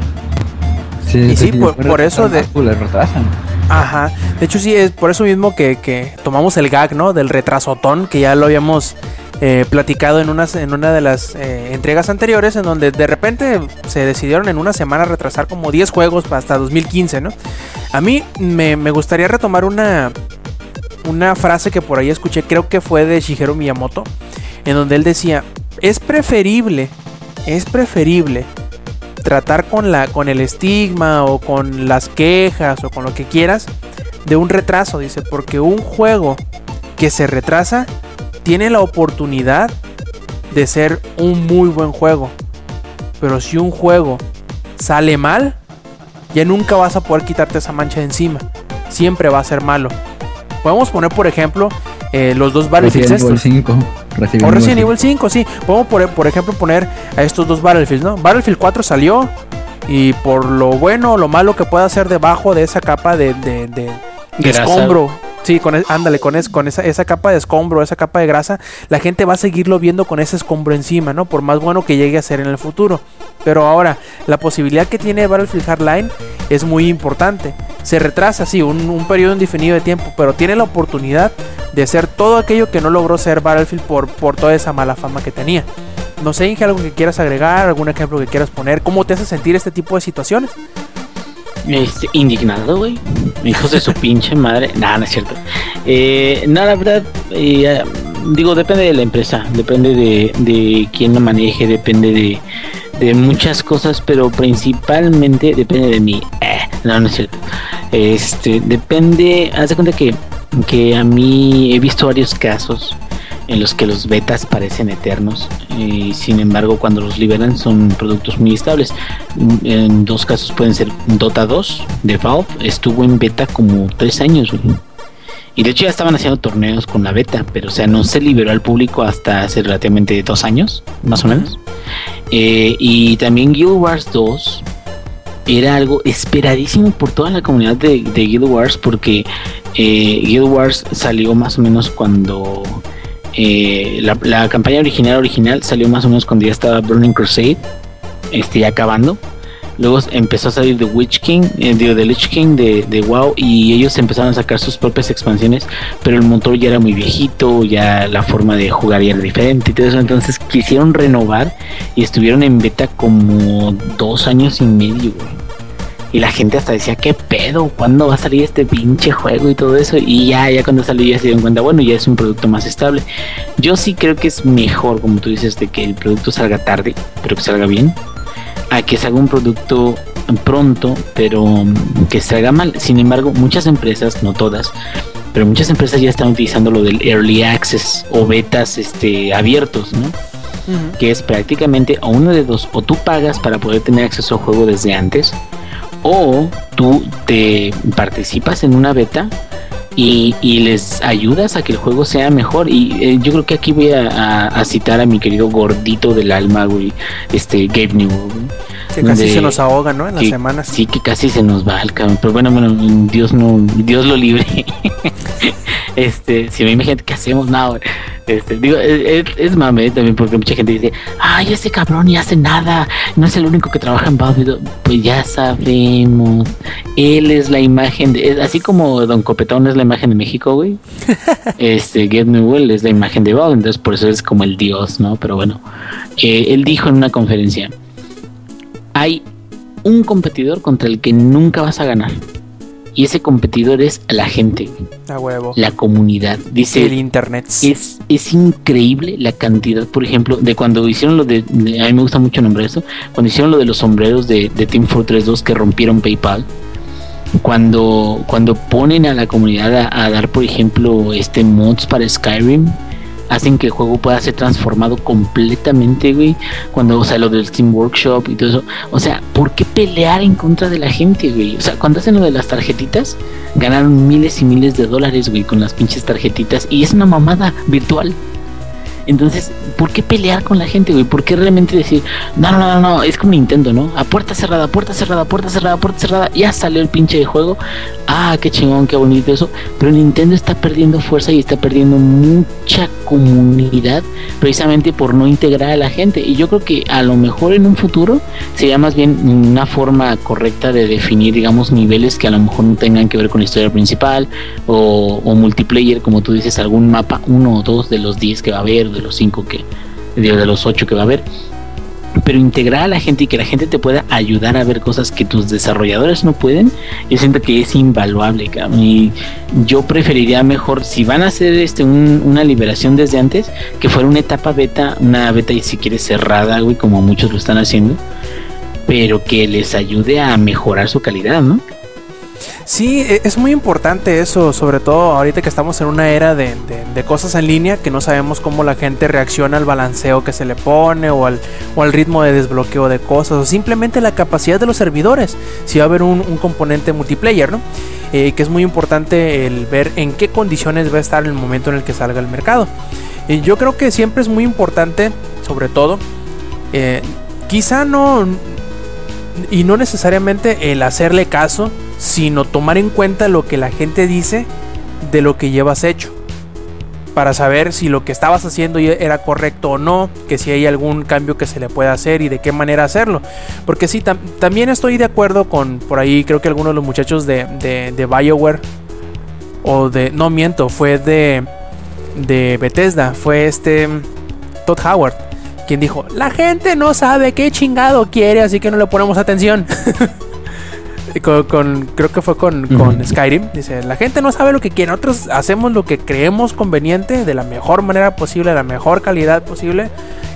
y sí, por, eso de... Pues, le retrasan. Ajá, de hecho sí, es por eso mismo que, que tomamos el gag, ¿no? Del retrasotón, que ya lo habíamos eh, platicado en, unas, en una de las eh, entregas anteriores, en donde de repente se decidieron en una semana retrasar como 10 juegos hasta 2015, ¿no? A mí me, gustaría retomar una, una frase que por ahí escuché, creo que fue de Shigeru Miyamoto, en donde él decía, es preferible, es preferible tratar con, la, con el estigma o con las quejas o con lo que quieras de un retraso, dice, porque un juego que se retrasa tiene la oportunidad de ser un muy buen juego. Pero si un juego sale mal, ya nunca vas a poder quitarte esa mancha de encima. Siempre va a ser malo. Podemos poner, por ejemplo, eh, los dos Battlefields Resident 5. o Resident Evil 5, sí. Podemos, por, ejemplo, poner a estos dos Battlefields, ¿no? Battlefield 4 salió y por lo bueno o lo malo que pueda hacer debajo de esa capa de, de, de, de escombro Sí, con, e, ándale, con, es, con esa, esa capa de escombro, esa capa de grasa, la gente va a seguirlo viendo con ese escombro encima, ¿no? Por más bueno que llegue a ser en el futuro. Pero ahora, la posibilidad que tiene Battlefield Hardline es muy importante. Se retrasa, sí, un, un periodo indefinido de tiempo, pero tiene la oportunidad de ser todo aquello que no logró ser Battlefield por, por toda esa mala fama que tenía. No sé, Inge, algo que quieras agregar, algún ejemplo que quieras poner, ¿cómo te hace sentir este tipo de situaciones? Este, indignado, güey. Hijos de su pinche madre. Nada, no es cierto. Eh, no, la verdad, eh, digo, depende de la empresa, depende de, de quién lo maneje, depende de, de muchas cosas, pero principalmente depende de mí. Eh, no, no es cierto. Este, depende, haz de cuenta que, que a mí he visto varios casos en los que los betas parecen eternos y sin embargo cuando los liberan son productos muy estables. En dos casos pueden ser Dota 2 de Valve, estuvo en beta como tres años. Y de hecho ya estaban haciendo torneos con la beta, pero o sea, no se liberó al público hasta hace relativamente dos años, más o menos. Eh, y también Guild Wars 2 era algo esperadísimo por toda la comunidad de, Guild Wars porque eh, Guild Wars salió más o menos cuando eh, la, campaña original original salió más o menos cuando ya estaba Burning Crusade, este, acabando. Luego empezó a salir The Witch King, eh, The Lich King de, WoW y ellos empezaron a sacar sus propias expansiones, pero el motor ya era muy viejito, ya la forma de jugar ya era diferente y todo eso. Entonces quisieron renovar y estuvieron en beta como dos años y medio. Y la gente hasta decía, ¿qué pedo? ¿Cuándo va a salir este pinche juego y todo eso? Y ya, ya cuando salió ya se dieron cuenta, bueno, ya es un producto más estable. Yo sí creo que es mejor, como tú dices, de que el producto salga tarde, pero que salga bien, a que salga un producto pronto, pero que salga mal. Sin embargo, muchas empresas, no todas, pero muchas empresas ya están utilizando lo del early access o betas este, abiertos, ¿no? Que es prácticamente a uno de dos, o tú pagas para poder tener acceso al juego desde antes, o tú te participas en una beta y, les ayudas a que el juego sea mejor. Y eh, yo creo que aquí voy a, citar a mi querido gordito del alma, güey, este Gabe Newell. Que casi se nos ahoga, ¿no? En las semanas. Sí, que casi se nos va el cabrón. Pero bueno, bueno, Dios no, Dios lo libre. este, si me imagino que hacemos nada, este, digo, es, mame también porque mucha gente dice, ay, ese cabrón ni hace nada, no es el único que trabaja en Valve. Pues ya sabemos, él es la imagen de, así como Don Copetón es la imagen de México, güey. este, Get Newell es la imagen de Valve, entonces por eso es como el dios, ¿no? Pero bueno, eh, él dijo en una conferencia, hay un competidor contra el que nunca vas a ganar y ese competidor es la gente. A huevo. La comunidad. Dice. El internet. Es, es increíble la cantidad, por ejemplo, de cuando hicieron lo de, A mí me gusta mucho nombrar eso. Cuando hicieron lo de los sombreros de, de Team Fortress 2 que rompieron PayPal. Cuando, cuando ponen a la comunidad a, a dar, por ejemplo, este mods para Skyrim hacen que el juego pueda ser transformado completamente, güey. Cuando, o sea, lo del Steam Workshop y todo eso. O sea, ¿por qué pelear en contra de la gente, güey? O sea, cuando hacen lo de las tarjetitas, ganaron miles y miles de dólares, güey, con las pinches tarjetitas. Y es una mamada virtual. Entonces, ¿por qué pelear con la gente, güey? ¿Por qué realmente decir, no, no, no, no, es como Nintendo, ¿no? A puerta cerrada, puerta cerrada, puerta cerrada, puerta cerrada, ya salió el pinche de juego. Ah, qué chingón, qué bonito eso. Pero Nintendo está perdiendo fuerza y está perdiendo mucha comunidad precisamente por no integrar a la gente. Y yo creo que a lo mejor en un futuro sería más bien una forma correcta de definir, digamos, niveles que a lo mejor no tengan que ver con la historia principal o, o multiplayer, como tú dices, algún mapa, uno o dos de los 10 que va a haber, de los 5 que, de los 8 que va a haber pero integrar a la gente y que la gente te pueda ayudar a ver cosas que tus desarrolladores no pueden, yo siento que es invaluable, Y yo preferiría mejor, si van a hacer este una liberación desde antes, que fuera una etapa beta, una beta y si quieres cerrada, güey, como muchos lo están haciendo, pero que les ayude a mejorar su calidad, ¿no? Sí, e, es muy importante eso, sobre todo ahorita que estamos en una era de, cosas en línea que no sabemos cómo la gente reacciona al balanceo que se le pone o al, o al ritmo de desbloqueo de cosas o simplemente la capacidad de los servidores, si va a haber un, componente multiplayer, ¿no? Eh, que es muy importante el ver en qué condiciones va a estar el momento en el que salga el mercado. Y yo creo que siempre es muy importante, sobre todo, eh, quizá no, y no necesariamente el hacerle caso sino tomar en cuenta lo que la gente dice de lo que llevas hecho. Para saber si lo que estabas haciendo era correcto o no, que si hay algún cambio que se le pueda hacer y de qué manera hacerlo. Porque sí, también estoy de acuerdo con, por ahí creo que algunos de los muchachos de, de, Bioware, o de, no miento, fue de, de Bethesda, fue este Todd Howard, quien dijo, la gente no sabe qué chingado quiere, así que no le ponemos atención. con, creo que fue con, Skyrim. Dice, la gente no sabe lo que quiere. Nosotros hacemos lo que creemos conveniente de la mejor manera posible, de la mejor calidad posible.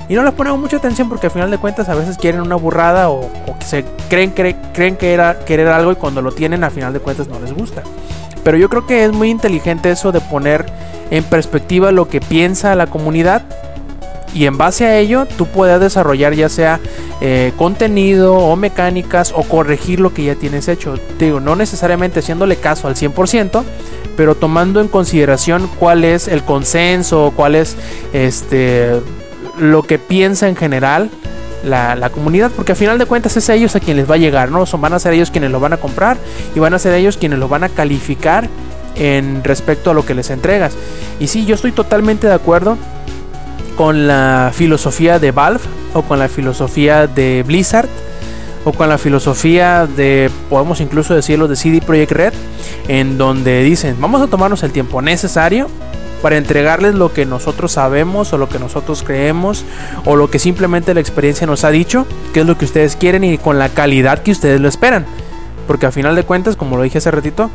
Y no les ponemos mucha atención porque al final de cuentas a veces quieren una burrada o, que se creen, creen que era querer algo y cuando lo tienen al final de cuentas no les gusta. Pero yo creo que es muy inteligente eso de poner en perspectiva lo que piensa la comunidad y en base a ello tú puedes desarrollar ya sea eh, contenido o mecánicas o corregir lo que ya tienes hecho. digo, no necesariamente haciéndole caso al 100%, pero tomando en consideración cuál es el consenso, cuál es este lo que piensa en general la, comunidad, porque al final de cuentas es a ellos a quien les va a llegar, ¿no? Son, van a ser ellos quienes lo van a comprar y van a ser ellos quienes lo van a calificar en respecto a lo que les entregas. Y sí, yo estoy totalmente de acuerdo con la filosofía de Valve o con la filosofía de Blizzard o con la filosofía de, podemos incluso decirlo, de CD Projekt Red, en donde dicen, vamos a tomarnos el tiempo necesario para entregarles lo que nosotros sabemos o lo que nosotros creemos o lo que simplemente la experiencia nos ha dicho, que es lo que ustedes quieren y con la calidad que ustedes lo esperan. Porque al final de cuentas, como lo dije hace ratito,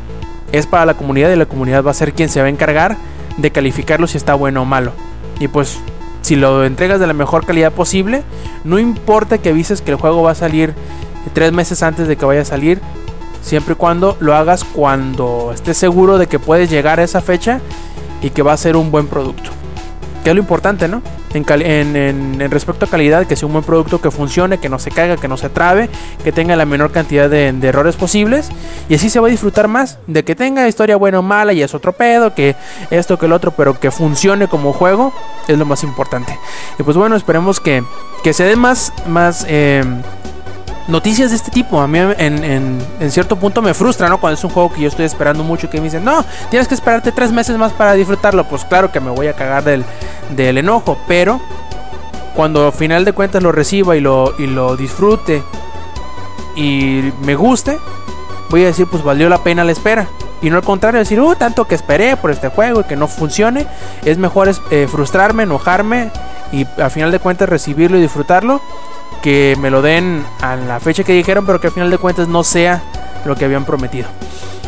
es para la comunidad y la comunidad va a ser quien se va a encargar de calificarlo si está bueno o malo. Y pues si lo entregas de la mejor calidad posible, no importa que avises que el juego va a salir tres meses antes de que vaya a salir, siempre y cuando lo hagas cuando estés seguro de que puedes llegar a esa fecha y que va a ser un buen producto. Que es lo importante, ¿no? En, respecto a calidad, que sea un buen producto que funcione, que no se caiga, que no se trabe, que tenga la menor cantidad de, errores posibles. Y así se va a disfrutar más. De que tenga historia buena o mala y es otro pedo, que esto, que el otro, pero que funcione como juego es lo más importante. Y pues bueno, esperemos que, que se dé más, más eh, noticias de este tipo. A mí en, cierto punto me frustra, ¿no? Cuando es un juego que yo estoy esperando mucho y que me dicen, no, tienes que esperarte tres meses más para disfrutarlo. Pues claro que me voy a cagar del, del enojo, pero cuando al final de cuentas lo reciba y lo, y lo disfrute y me guste, voy a decir, pues valió la pena la espera. Y no al contrario, decir, uh, tanto que esperé por este juego y que no funcione. Es mejor eh, frustrarme, enojarme y al final de cuentas recibirlo y disfrutarlo que me lo den a la fecha que dijeron, pero que al final de cuentas no sea lo que habían prometido.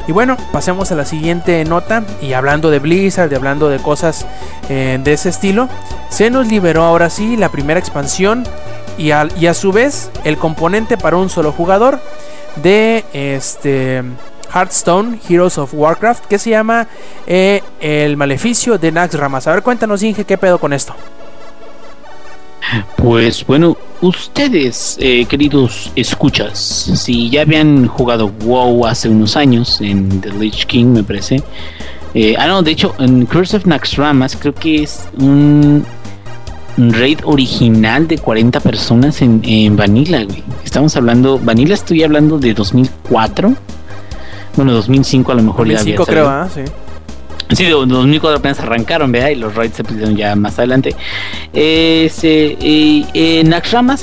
Y bueno, pasemos a la siguiente nota. Y hablando de Blizzard, y hablando de cosas eh, de ese estilo, se nos liberó ahora sí la primera expansión y a, y a su vez el componente para un solo jugador de este Hearthstone Heroes of Warcraft que se llama eh, El Maleficio de Nax Ramas. A ver, cuéntanos, Inge, qué pedo con esto. Pues bueno, ustedes, eh, queridos escuchas, si ya habían jugado WoW hace unos años en The Lich King, me parece. Eh, ah, no, de hecho, en Curse of Naxxramas creo que es un raid original de 40 personas en, en Vanilla, güey. Estamos hablando, Vanilla estoy hablando de 2004. Bueno, 2005 a lo mejor ya 2005 había creo. ¿ah? Sí. Sí, de 2004 apenas arrancaron, ¿verdad? Y los raids se pusieron ya más adelante. Eh,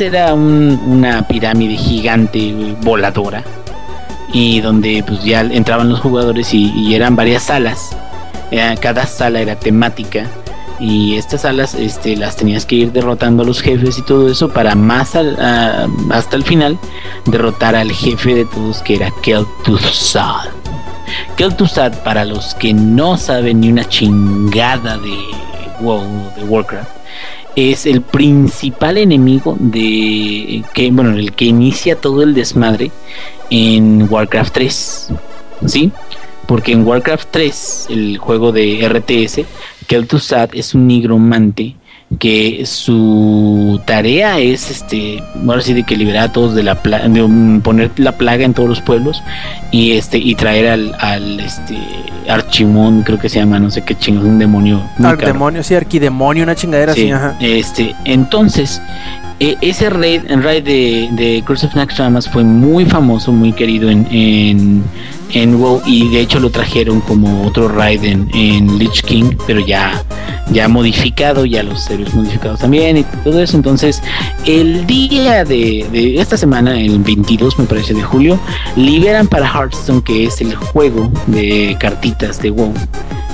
era un- una pirámide gigante voladora. Y donde pues ya entraban los jugadores y, eran varias salas. Eh, cada sala era temática. Y estas salas este, las tenías que ir derrotando a los jefes y todo eso para más al- hasta el final derrotar al jefe de todos que era Kel'Thuzad. Kel'Thuzad, para los que no saben ni una chingada de WoW, de Warcraft, es el principal enemigo de que bueno, el que inicia todo el desmadre en Warcraft 3. ¿Sí? Porque en Warcraft 3, el juego de RTS, Kel'Thuzad es un nigromante que su tarea es este ahora sí de que liberar a todos de la plaga de um, poner la plaga en todos los pueblos y este y traer al, al este Archimón creo que se llama no sé qué chingos un demonio. Arquidemonio, sí, arquidemonio, una chingadera Sí, así, ajá. este entonces e- ese raid, raid de, de Curse of Naxxramas fue muy famoso, muy querido en, en, en WoW y de hecho lo trajeron como otro raid en, Lich King, pero ya, ya modificado, ya los héroes modificados también y todo eso. Entonces, el día de, de esta semana, el 22 me parece de julio, liberan para Hearthstone, que es el juego de cartitas de WoW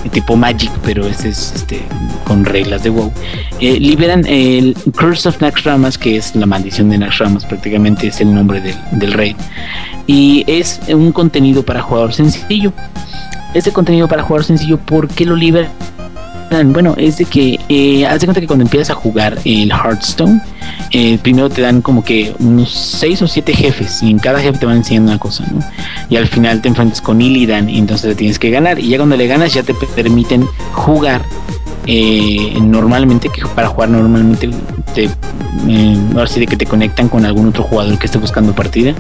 tipo Magic, pero este es este, con reglas de WoW. Eh, liberan el Curse of Naxxramas, que es la maldición de Naxxramas, prácticamente es el nombre del, del rey. Y es un contenido para jugador sencillo. Este contenido para jugador sencillo, ¿por qué lo liberan? Bueno, es de que, eh, haz de cuenta que cuando empiezas a jugar el Hearthstone, eh, primero te dan como que unos 6 o 7 jefes y en cada jefe te van enseñando una cosa, ¿no? Y al final te enfrentas con Illidan y entonces le tienes que ganar y ya cuando le ganas ya te permiten jugar eh, normalmente, que para jugar normalmente te, eh, ahora de que te conectan con algún otro jugador que esté buscando partida.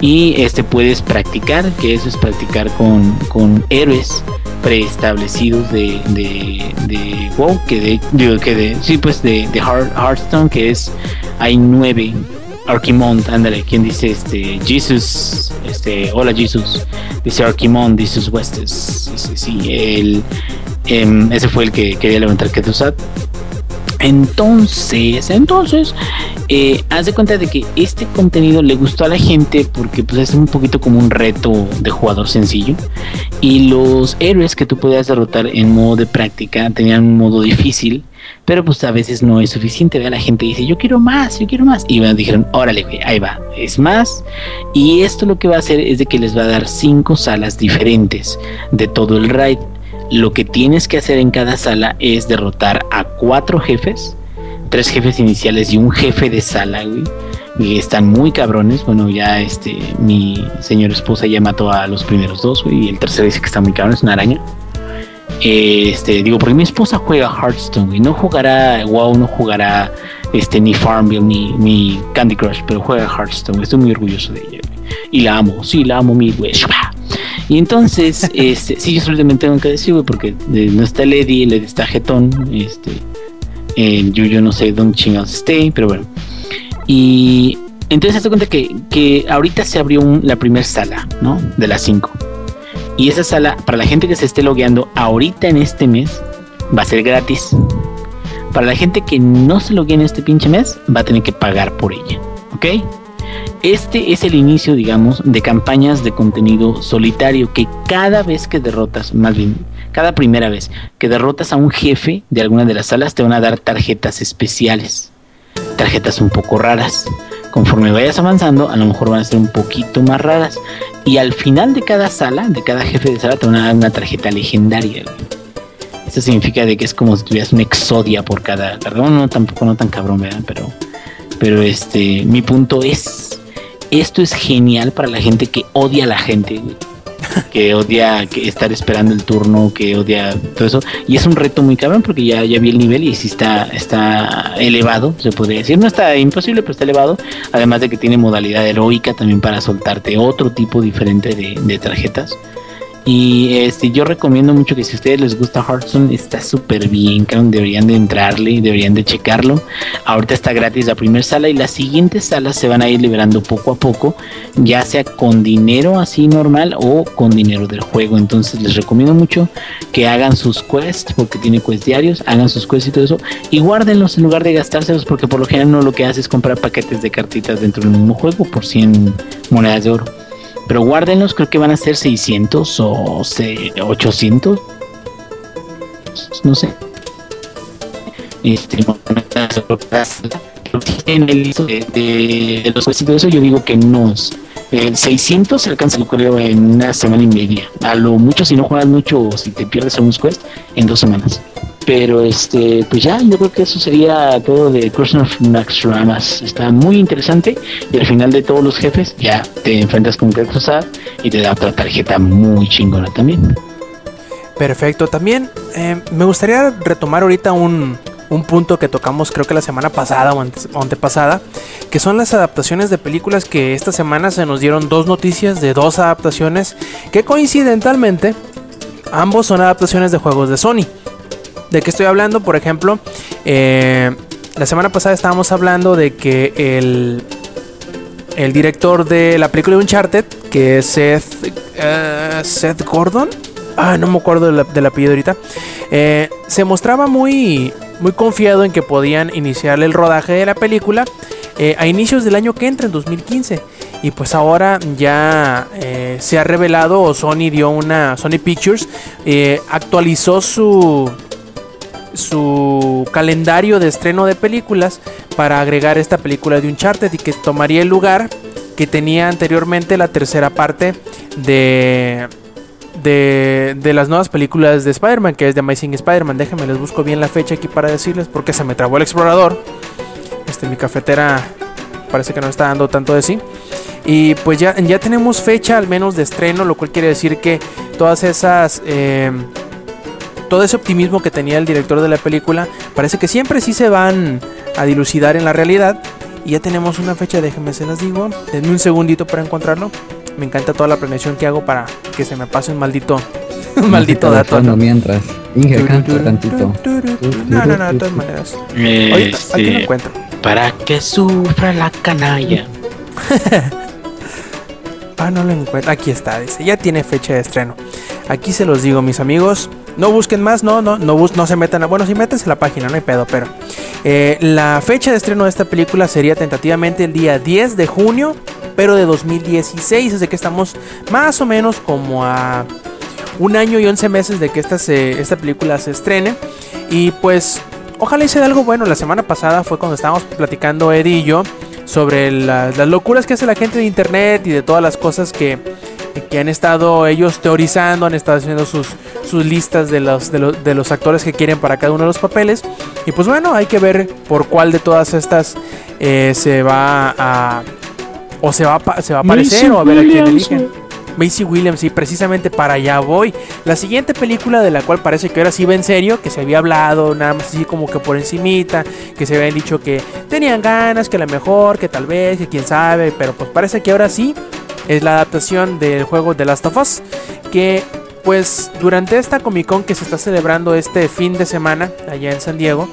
Y este puedes practicar, que eso es practicar con, con héroes preestablecidos de, de, de WoW, que de, que de, sí, pues de, de Heart- Hearthstone, que es, hay nueve, Archimond, ándale, quien dice este, Jesus, este, hola Jesus, dice Archimond, dice Westes, dice, sí, el, em, ese fue el que quería levantar Ketuzat. Entonces, entonces, eh, haz de cuenta de que este contenido le gustó a la gente porque pues es un poquito como un reto de jugador sencillo y los héroes que tú podías derrotar en modo de práctica tenían un modo difícil pero pues a veces no es suficiente ¿verdad? la gente dice yo quiero más yo quiero más y bueno, dijeron órale güey, ahí va es más y esto lo que va a hacer es de que les va a dar cinco salas diferentes de todo el raid lo que tienes que hacer en cada sala es derrotar a cuatro jefes tres jefes iniciales y un jefe de sala, güey. Y están muy cabrones. Bueno, ya este, mi señora esposa ya mató a los primeros dos, güey. Y el tercero dice que está muy cabrón, es una araña. Este, digo, porque mi esposa juega Hearthstone, güey. No jugará WoW, no jugará este, ni Farmville, ni, ni Candy Crush, pero juega Hearthstone. Estoy muy orgulloso de ella. Y la amo, sí, la amo, mi güey. Y entonces, este, sí, yo solamente tengo que decir, güey, porque eh, no está Lady, Lady está jetón, este, eh, yo, yo no sé dónde chingados esté, pero bueno. Y entonces se cuenta que, que ahorita se abrió un- la primera sala, ¿no? De las 5. Y esa sala, para la gente que se esté logueando ahorita en este mes, va a ser gratis. Para la gente que no se loguee en este pinche mes, va a tener que pagar por ella, ¿ok? Este es el inicio, digamos, de campañas de contenido solitario que cada vez que derrotas, más bien, cada primera vez que derrotas a un jefe de alguna de las salas, te van a dar tarjetas especiales. Tarjetas un poco raras. Conforme vayas avanzando, a lo mejor van a ser un poquito más raras. Y al final de cada sala, de cada jefe de sala, te van a dar una tarjeta legendaria. Esto significa de que es como si tuvieras una exodia por cada. No, no, tampoco no tan cabrón, ¿verdad? Pero, pero este, mi punto es, esto es genial para la gente que odia a la gente, que odia que estar esperando el turno, que odia todo eso. Y es un reto muy cabrón porque ya, ya vi el nivel y sí está, está elevado, se podría decir. No está imposible, pero está elevado. Además de que tiene modalidad heroica también para soltarte otro tipo diferente de tarjetas. Y este, yo recomiendo mucho que si a ustedes les gusta Hearthstone, está súper bien, deberían de entrarle, deberían de checarlo. Ahorita está gratis la primera sala y las siguientes salas se van a ir liberando poco a poco, ya sea con dinero así normal o con dinero del juego. Entonces les recomiendo mucho que hagan sus quests, porque tiene quests diarios, hagan sus quests y todo eso, y guárdenlos en lugar de gastárselos, porque por lo general no lo que hace es comprar paquetes de cartitas dentro del mismo juego por 100 monedas de oro. Pero guárdenlos, creo que van a ser 600 o 800. No sé. Este, en el de, de, los jueces de eso, yo digo que unos 600 se alcanza, yo creo, en una semana y media. A lo mucho, si no juegas mucho o si te pierdes unos quest, en dos semanas. Pero este, pues ya, yo creo que eso sería todo de Crossing of Max Ramas. Está muy interesante y al final de todos los jefes ya te enfrentas con Cruzar y te da otra tarjeta muy chingona también. Perfecto, también eh, me gustaría retomar ahorita un, un punto que tocamos creo que la semana pasada o, antes, o antepasada, que son las adaptaciones de películas que esta semana se nos dieron dos noticias de dos adaptaciones que coincidentalmente ambos son adaptaciones de juegos de Sony. ¿De qué estoy hablando? Por ejemplo, eh, la semana pasada estábamos hablando de que el, el director de la película de Uncharted, que es Seth, uh, Seth Gordon, ah, no me acuerdo del, apellido ahorita, eh, se mostraba muy, muy confiado en que podían iniciar el rodaje de la película eh, a inicios del año que entra, en 2015. Y pues ahora ya eh, se ha revelado, o Sony dio una, Sony Pictures actualizó su, su calendario de estreno de películas para agregar esta película de Uncharted y que tomaría el lugar que tenía anteriormente la tercera parte de, de, de las nuevas películas de Spider-Man, que es de Amazing Spider-Man. Déjenme, les busco bien la fecha aquí para decirles porque se me trabó el explorador. Este, mi cafetera parece que no está dando tanto de sí. Y pues ya, ya tenemos fecha al menos de estreno, lo cual quiere decir que todas esas... Eh, todo ese optimismo que tenía el director de la película parece que siempre sí se van a dilucidar en la realidad. Y ya tenemos una fecha, déjenme se las digo. Denme un segundito para encontrarlo. Me encanta toda la planeación que hago para que se me pase un maldito, un maldito dato. ¿no? Mientras, Inge, canta tantito. No, no, no, de todas maneras. Oye, aquí lo encuentro. Para que sufra la canalla. ah, no lo encuentro. Aquí está, dice. Ya tiene fecha de estreno. Aquí se los digo, mis amigos. No busquen más, no, no, no, no se metan a. Bueno, si métanse la página, no hay pedo, pero. Eh, la fecha de estreno de esta película sería tentativamente el día 10 de junio, pero de 2016. Así que estamos más o menos como a un año y 11 meses de que esta, esta película se estrene. Y pues, ojalá hice algo bueno. La semana pasada fue cuando estábamos platicando Eddie y yo sobre las locuras que hace la gente de internet y de todas las cosas que que han estado ellos teorizando, han estado haciendo sus, sus listas de los, de, los, actores que quieren para cada uno de los papeles. Y pues bueno, hay que ver por cuál de todas estas eh, se va a... O se va a, se va a aparecer o a ver a quién eligen. Macy Williams, y precisamente para allá voy. La siguiente película de la cual parece que ahora sí va en serio, que se había hablado nada más así como que por encimita, que se habían dicho que tenían ganas, que a lo mejor, que tal vez, que quién sabe, pero pues parece que ahora sí es la adaptación del juego The Last of Us, que pues durante esta Comic Con que se está celebrando este fin de semana allá en San Diego,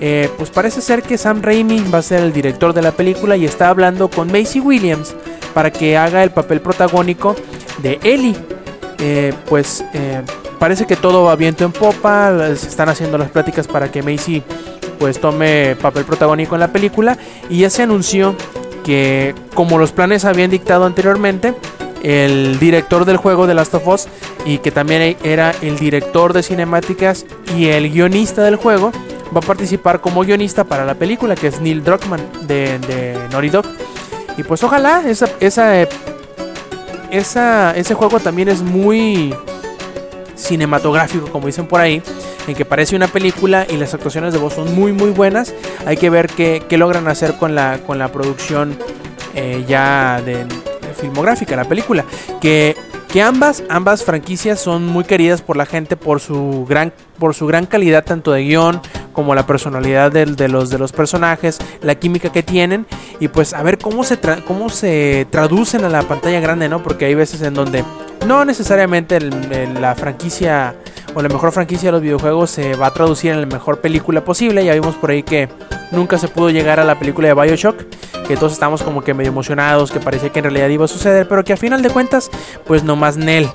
eh, pues parece ser que Sam Raimi va a ser el director de la película y está hablando con Macy Williams para que haga el papel protagónico de Ellie. Eh, pues eh, parece que todo va viento en popa, se están haciendo las pláticas para que Macy pues tome papel protagónico en la película y ya se anunció que como los planes habían dictado anteriormente, el director del juego de Last of Us y que también era el director de cinemáticas y el guionista del juego, va a participar como guionista para la película, que es Neil Druckmann de, de Naughty Dog. Y pues ojalá esa, esa, esa, ese juego también es muy cinematográfico, como dicen por ahí en que parece una película y las actuaciones de voz son muy muy buenas. Hay que ver qué, logran hacer con la, con la producción eh, ya de, filmográfica, la película. Que, que ambas, ambas franquicias son muy queridas por la gente por su gran, por su gran calidad tanto de guion como la personalidad de, de, los, de los personajes, la química que tienen y pues a ver cómo se, cómo se traducen a la pantalla grande, ¿no? Porque hay veces en donde no necesariamente la franquicia o la mejor franquicia de los videojuegos se va a traducir en la mejor película posible. Ya vimos por ahí que nunca se pudo llegar a la película de Bioshock, que todos estábamos como que medio emocionados, que parecía que en realidad iba a suceder, pero que a final de cuentas, pues nomás Nel.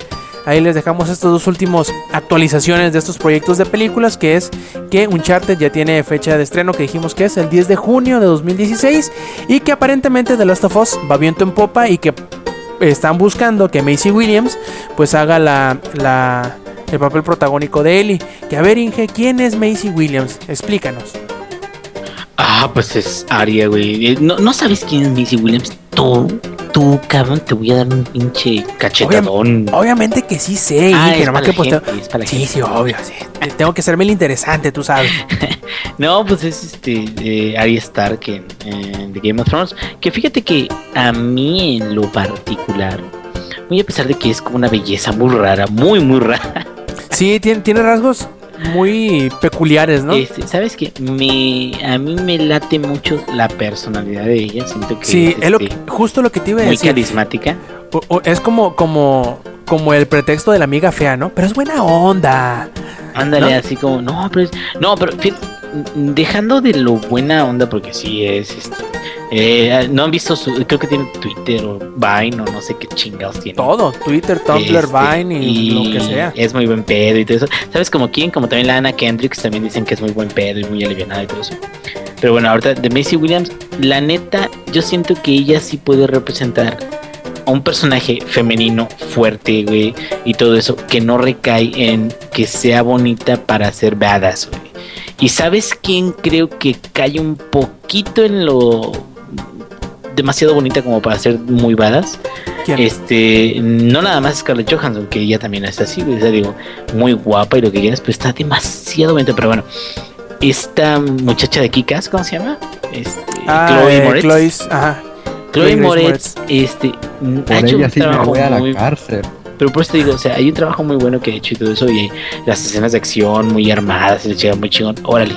Ahí les dejamos estas dos últimas actualizaciones de estos proyectos de películas, que es que Uncharted ya tiene fecha de estreno, que dijimos que es el 10 de junio de 2016, y que aparentemente The Last of Us va viento en popa y que están buscando que Macy Williams pues haga la, la- el papel protagónico de Ellie. Que a ver, Inge, ¿quién es Macy Williams? Explícanos. Ah, pues es Aria, güey. Eh, ¿No, ¿No sabes quién es Missy Williams? Tú, tú, cabrón, te voy a dar un pinche cachetadón. Obviamente que sí sé, Ah, es nomás para que la gente, Sí, gente. sí, obvio, sí. Tengo que serme el interesante, tú sabes. No, pues es este eh, Arya Stark en, en The Game of Thrones. Que fíjate que a mí en lo particular, muy a pesar de que es como una belleza muy rara, muy, muy rara. Sí, tiene, tiene rasgos muy peculiares, ¿no? este, Sabes que me, a mí me late mucho la personalidad de ella. Siento que Sí, es, es lo este, que- justo lo que te iba a muy decir. carismática. O- o- es como, como, como el pretexto de la amiga fea, ¿no? Pero es buena onda. Ándale, ¿No? así como, no, pero es- no, pero dejando de lo buena onda, porque sí es, este, eh, no han visto su, creo que tiene Twitter o Vine o no sé qué chingados tiene. Todo, Twitter, Tumblr, Este, Vine y, lo que sea. Es muy buen pedo y todo eso. ¿Sabes como quién? Como también la Ana Kendricks también dicen que es muy buen pedo y muy alivianada y todo eso. Pero bueno, ahorita de Macy Williams, la neta, yo siento que ella sí puede representar a un personaje femenino fuerte, güey, y todo eso, que no recae en que sea bonita para ser badass, güey. Y sabes quién creo que cae un poquito en lo demasiado bonita como para ser muy badass. ¿Quién? Este, no nada más Scarlett Johansson, que ella también es así, o sea, digo, muy guapa y lo que quieras, pero está demasiado bonita. Pero bueno, esta muchacha de Kikas, ¿cómo se llama? Este, Ah, Chloe eh, Moretz. Chloe- ajá. Chloe Chloe Moretz, este, Por ha hecho ella un sí me trabajo voy a la muy, cárcel. pero por eso te digo, o sea, hay un trabajo muy bueno que ha hecho y todo eso, y las escenas de acción muy armadas, y le llega muy chingón, órale.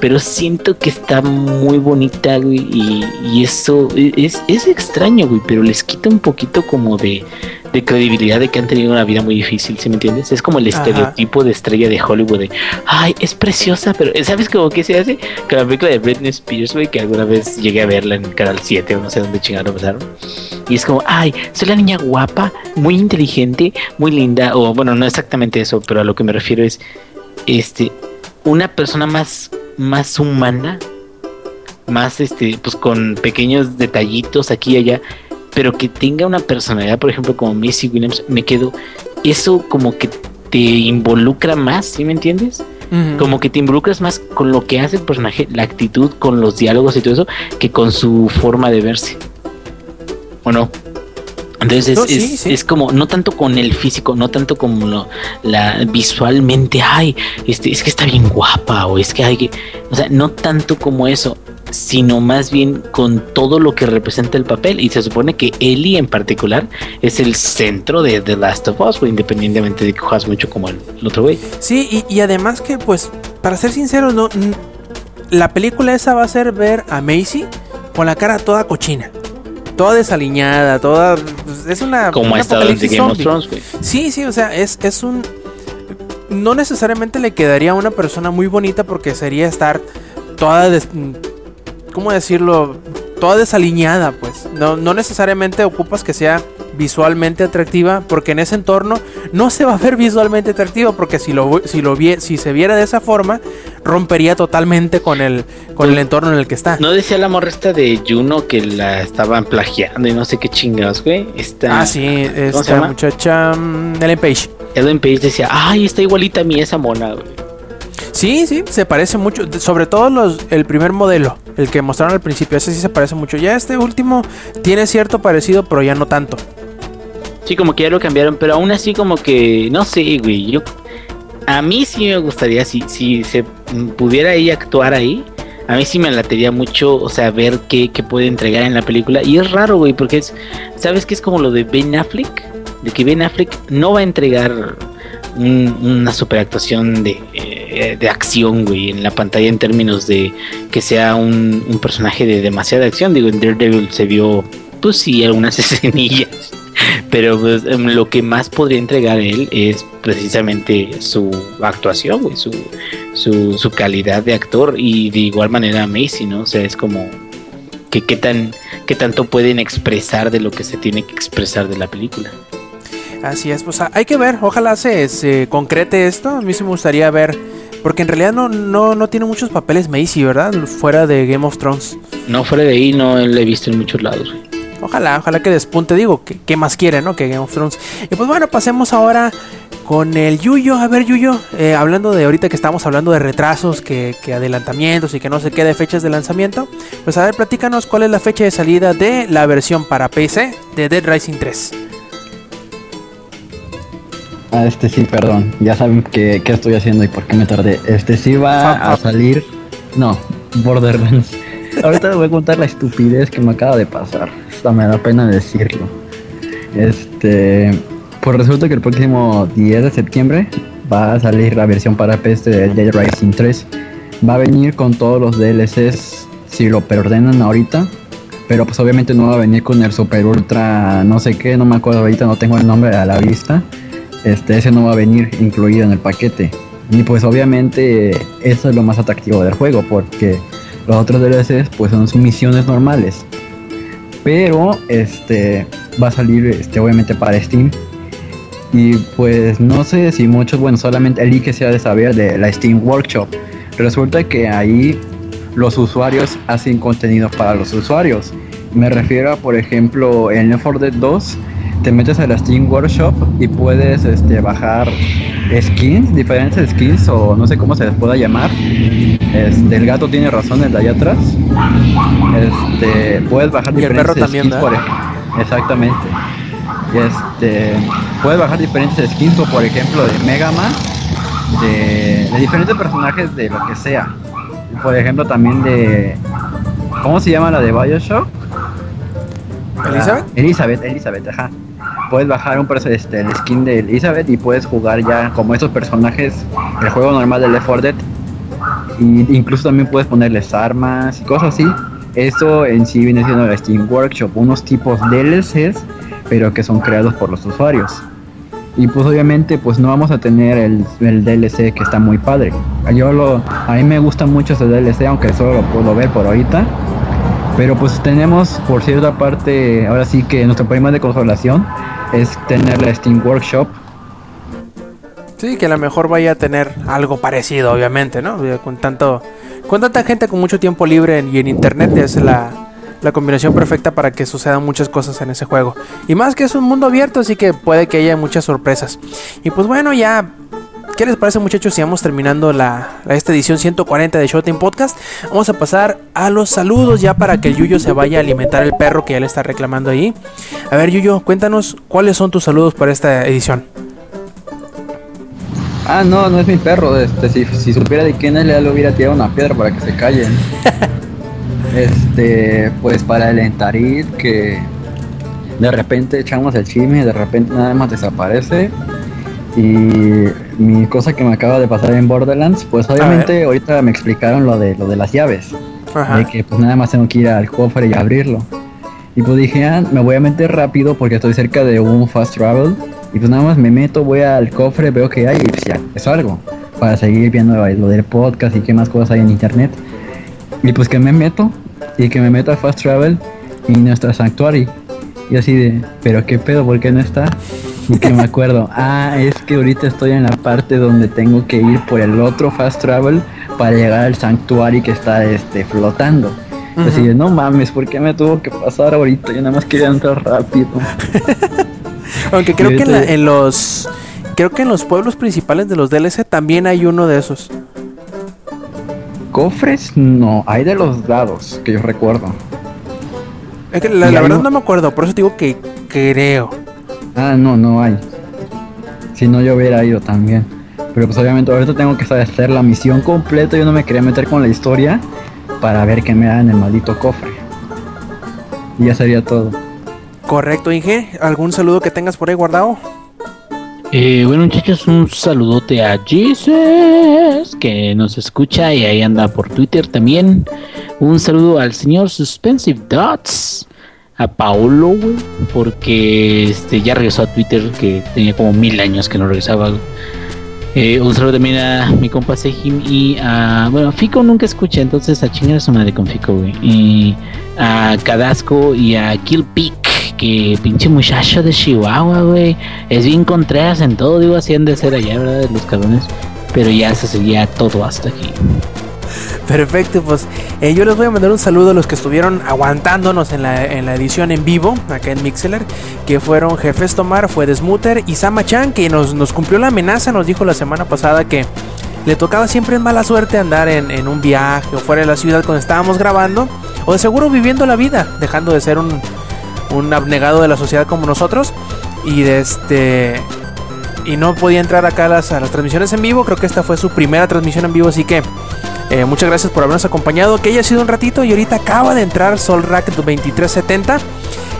Pero siento que está muy bonita, güey, y, y eso es, es extraño, güey, pero les quita un poquito como de, de credibilidad de que han tenido una vida muy difícil, ¿sí me entiendes? Es como el Ajá. estereotipo de estrella de Hollywood de, ay, es preciosa, pero ¿sabes cómo que se hace? Con la película de Britney Spears, güey, que alguna vez llegué a verla en Canal 7 o no sé dónde chingados pasaron. Y es como, ay, soy la niña guapa, muy inteligente, muy linda, o bueno, no exactamente eso, pero a lo que me refiero es, este, una persona más, más humana, más, este, pues con pequeños detallitos aquí y allá, pero que tenga una personalidad, por ejemplo, como Missy Williams, me quedo, eso como que te involucra más, ¿sí me entiendes? Como que te involucras más con lo que hace el personaje, la actitud, con los diálogos y todo eso, que con su forma de verse. ¿O no? Entonces es, No, sí, es- sí. es como, no tanto con el físico, no tanto como lo, la visualmente, ay, este, es que está bien guapa, o es que hay que, o sea, no tanto como eso, sino más bien con todo lo que representa el papel. Y se supone que Ellie en particular es el centro de The Last of Us, independientemente de que juegas mucho como el, el otro güey. Sí, y, y además que, pues, para ser sincero, no, la película esa va a ser ver a Macy con la cara toda cochina, toda desaliñada, toda... pues, Es una... Como un ha estado en Game of. Thrones, güey. Sí, sí, o sea, es, es un... No necesariamente le quedaría a una persona muy bonita porque sería estar toda... des- ¿Cómo decirlo? Toda desaliñada, pues. No, no necesariamente ocupas que sea visualmente atractiva porque en ese entorno no se va a ver visualmente atractiva porque si lo si lo vie- si se viera de esa forma rompería totalmente con el con el entorno en el que está. No decía la morra esta de Juno que la estaban plagiando y no sé qué chingados, güey. Esta Ah, sí, ¿Cómo se esta muchacha mm, Ellen Page. Ellen Page decía, ay, está igualita a mí esa mona, güey. Sí, sí, se parece mucho. Sobre todo los, el primer modelo, el que mostraron al principio, ese sí se parece mucho. Ya este último tiene cierto parecido, pero ya no tanto. Sí, como que ya lo cambiaron, pero aún así como que, no sé, güey. Yo, a mí sí me gustaría, si, si se pudiera ella actuar ahí, a mí sí me latería mucho, o sea, ver qué, qué puede entregar en la película. Y es raro, güey, porque es, ¿sabes qué es como lo de Ben Affleck? De que Ben Affleck no va a entregar un- una superactuación de, eh, de acción, güey, en la pantalla en términos de que sea un, un personaje de demasiada acción. Digo, en Daredevil se vio, pues sí, algunas escenillas Pero pues, em, lo que más podría entregar él es precisamente su actuación, güey, su, su, su calidad de actor y de igual manera Macy, ¿no? O sea, es como que qué tan qué tanto pueden expresar de lo que se tiene que expresar de la película. Así es, pues hay que ver, ojalá se, se concrete esto. A mí sí me gustaría ver, porque en realidad no, no, no tiene muchos papeles Macy, ¿verdad? Fuera de Game of Thrones. No, fuera de ahí no la he visto en muchos lados. güey. Ojalá, ojalá que despunte, digo, que qué más quiere, ¿no? Que Game of Thrones. Y pues bueno, pasemos ahora con el Yuyo. A ver, Yuyo, eh, hablando de ahorita que estamos hablando de retrasos, que, que adelantamientos y que no sé qué de fechas de lanzamiento, pues a ver, platícanos cuál es la fecha de salida de la versión para PC de Dead Rising 3. Ah, este sí, perdón. Ya saben qué, qué estoy haciendo y por qué me tardé. Este sí va a salir. No, Borderlands. Ahorita les voy a contar la estupidez que me acaba de pasar. Hasta me da pena decirlo. Este. Pues resulta que el próximo 10 de septiembre va a salir la versión para PC de Dead Rising 3. Va a venir con todos los DLCs si lo preordenan ahorita. Pero pues obviamente no va a venir con el super ultra no sé qué, no me acuerdo ahorita, no tengo el nombre a la vista. Este, ese no va a venir incluido en el paquete. Y pues obviamente eso es lo más atractivo del juego, porque los otros DLCs pues son misiones normales. Pero este va a salir este obviamente para Steam. Y pues no sé si muchos, bueno, solamente el que ha de saber de la Steam Workshop. Resulta que ahí los usuarios hacen contenido para los usuarios. Me refiero a, por ejemplo, en Left 4 Dead 2, te metes a la Steam Workshop y puedes este, bajar skins, diferentes skins, o no sé cómo se les pueda llamar. Este, el gato tiene razón, el de allá atrás. Este, puedes bajar Y el diferentes perro también, skins, por Exactamente. Este, puedes bajar diferentes skins, como por ejemplo de Mega Man, de, de diferentes personajes de lo que sea. Por ejemplo, también de. ¿Cómo se llama la de Bioshock? ¿Elizabeth? Elizabeth, Elizabeth, ajá. Puedes bajar un este, el skin de Elizabeth y puedes jugar ya como esos personajes el juego normal de Left 4 Dead. Y incluso también puedes ponerles armas y cosas así. Eso en sí viene siendo la Steam Workshop, unos tipos DLCs, pero que son creados por los usuarios. Y pues obviamente pues no vamos a tener el, el DLC que está muy padre. Yo lo, a mí me gusta mucho ese DLC, aunque solo lo puedo ver por ahorita. Pero pues tenemos por cierta parte, ahora sí que nuestro problema de consolación es tener la Steam Workshop. Sí, que a lo mejor vaya a tener algo parecido, obviamente, ¿no? Con tanto, con tanta gente con mucho tiempo libre y en internet es la, la combinación perfecta para que sucedan muchas cosas en ese juego. Y más que es un mundo abierto, así que puede que haya muchas sorpresas. Y pues bueno, ya. ¿Qué les parece muchachos si vamos terminando la, esta edición 140 de Showtime Podcast? Vamos a pasar a los saludos ya para que el Yuyo se vaya a alimentar el perro que ya le está reclamando ahí. A ver Yuyo, cuéntanos cuáles son tus saludos para esta edición. Ah, no, no es mi perro. Este, si, si supiera de quién es, le le hubiera tirado una piedra para que se callen. este, pues para el Entarid que de repente echamos el chisme y de repente nada más desaparece. Y mi cosa que me acaba de pasar en Borderlands, pues obviamente ahorita me explicaron lo de lo de las llaves. Ajá. de que pues nada más tengo que ir al cofre y abrirlo. Y pues dije, ah, me voy a meter rápido porque estoy cerca de un fast travel. Y pues nada más me meto, voy al cofre, veo que hay y pues ya, eso algo. Para seguir viendo lo del podcast y qué más cosas hay en internet. Y pues que me meto y que me meto al fast travel y no está Sanctuary. Y así de, pero qué pedo, ¿por qué no está? Y que me acuerdo, ah, es que ahorita estoy en la parte donde tengo que ir por el otro fast travel para llegar al Sanctuary que está este flotando. Así de, no mames, ¿por qué me tuvo que pasar ahorita? Yo nada más quería entrar rápido. Aunque creo que en, la- en los creo que en los pueblos principales de los DLC también hay uno de esos. Cofres, no, hay de los dados que yo recuerdo. Es que la, verdad un- no me acuerdo, por eso digo que creo. Ah, no, no hay. Si no, yo hubiera ido también. Pero pues obviamente ahorita tengo que saber hacer la misión completa. Yo no me quería meter con la historia para ver qué me da en el maldito cofre. Y ya sería todo. Correcto, Inge. ¿Algún saludo que tengas por ahí guardado? Eh, bueno muchachos, un saludote a Jesus que nos escucha y ahí anda por Twitter también. Un saludo al señor Suspensive Dots, a Paolo, güey, porque este ya regresó a Twitter, que tenía como mil años que no regresaba. Eh, un saludo también a mi compa Sejim y a. Bueno, Fico nunca escucha, entonces a chingar a su madre con Fico, güey. Y a Cadasco y a Kill Peak, que pinche muchacho de Chihuahua, güey. Es bien contreras en todo, digo, así de ser allá, ¿verdad? Los cabrones. Pero ya se seguía todo hasta aquí. Perfecto, pues eh, yo les voy a mandar un saludo a los que estuvieron aguantándonos en la, en la edición en vivo, acá en Mixeler, que fueron Jefes Tomar, fue Desmuter y Sama Chan, que nos, nos cumplió la amenaza, nos dijo la semana pasada que le tocaba siempre en mala suerte andar en, en un viaje o fuera de la ciudad cuando estábamos grabando, o de seguro viviendo la vida, dejando de ser un, un abnegado de la sociedad como nosotros, y de este y no podía entrar acá a las, a las transmisiones en vivo. Creo que esta fue su primera transmisión en vivo, así que eh, muchas gracias por habernos acompañado. Que haya sido un ratito y ahorita acaba de entrar Sol Racket 2370.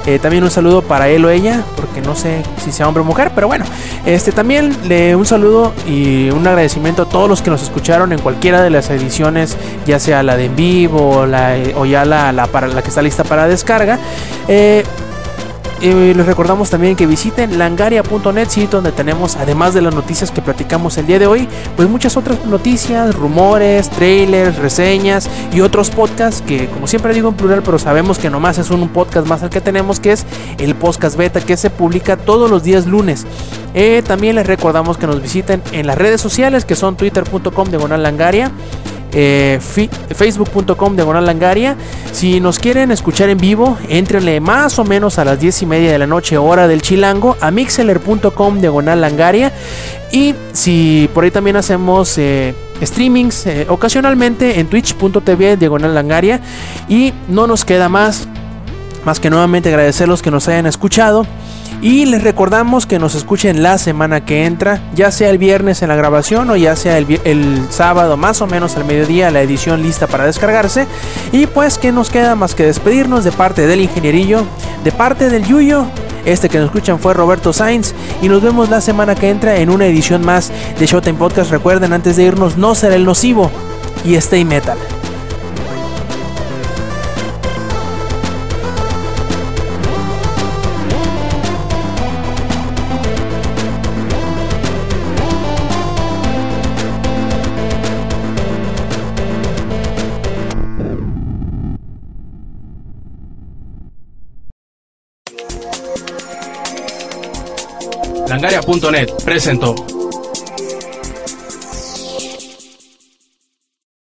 Eh, también un saludo para él o ella, porque no sé si sea hombre o mujer, pero bueno. Este también le un saludo y un agradecimiento a todos los que nos escucharon en cualquiera de las ediciones, ya sea la de en vivo o, la, ya la, la, que está lista para descarga. Eh, eh, les recordamos también que visiten langaria.net, sitio donde tenemos, además de las noticias que platicamos el día de hoy, pues muchas otras noticias, rumores, trailers, reseñas y otros podcasts que, como siempre digo en plural, pero sabemos que nomás es un podcast más al que tenemos, que es el podcast beta, que se publica todos los días lunes. Eh, también les recordamos que nos visiten en las redes sociales, que son twitter.com diagonal langaria eh, facebook.com diagonal langaria. Si nos quieren escuchar en vivo, entrenle más o menos a las 10 y media de la noche, hora del chilango, a mixeler.com diagonal langaria. Y si por ahí también hacemos eh, streamings eh, ocasionalmente en twitch.tv diagonal langaria. Y no nos queda más, más que nuevamente agradecer los que nos hayan escuchado. Y les recordamos que nos escuchen la semana que entra, ya sea el viernes en la grabación o ya sea el, sábado más o menos al mediodía la edición lista para descargarse. Y pues que nos queda más que despedirnos de parte del ingenierillo, de parte del Yuyo. Este que nos escuchan fue Roberto Sainz y nos vemos la semana que entra en una edición más de Showtime Podcast. Recuerden antes de irnos no ser el nocivo y stay metal. Langaria.net presentó.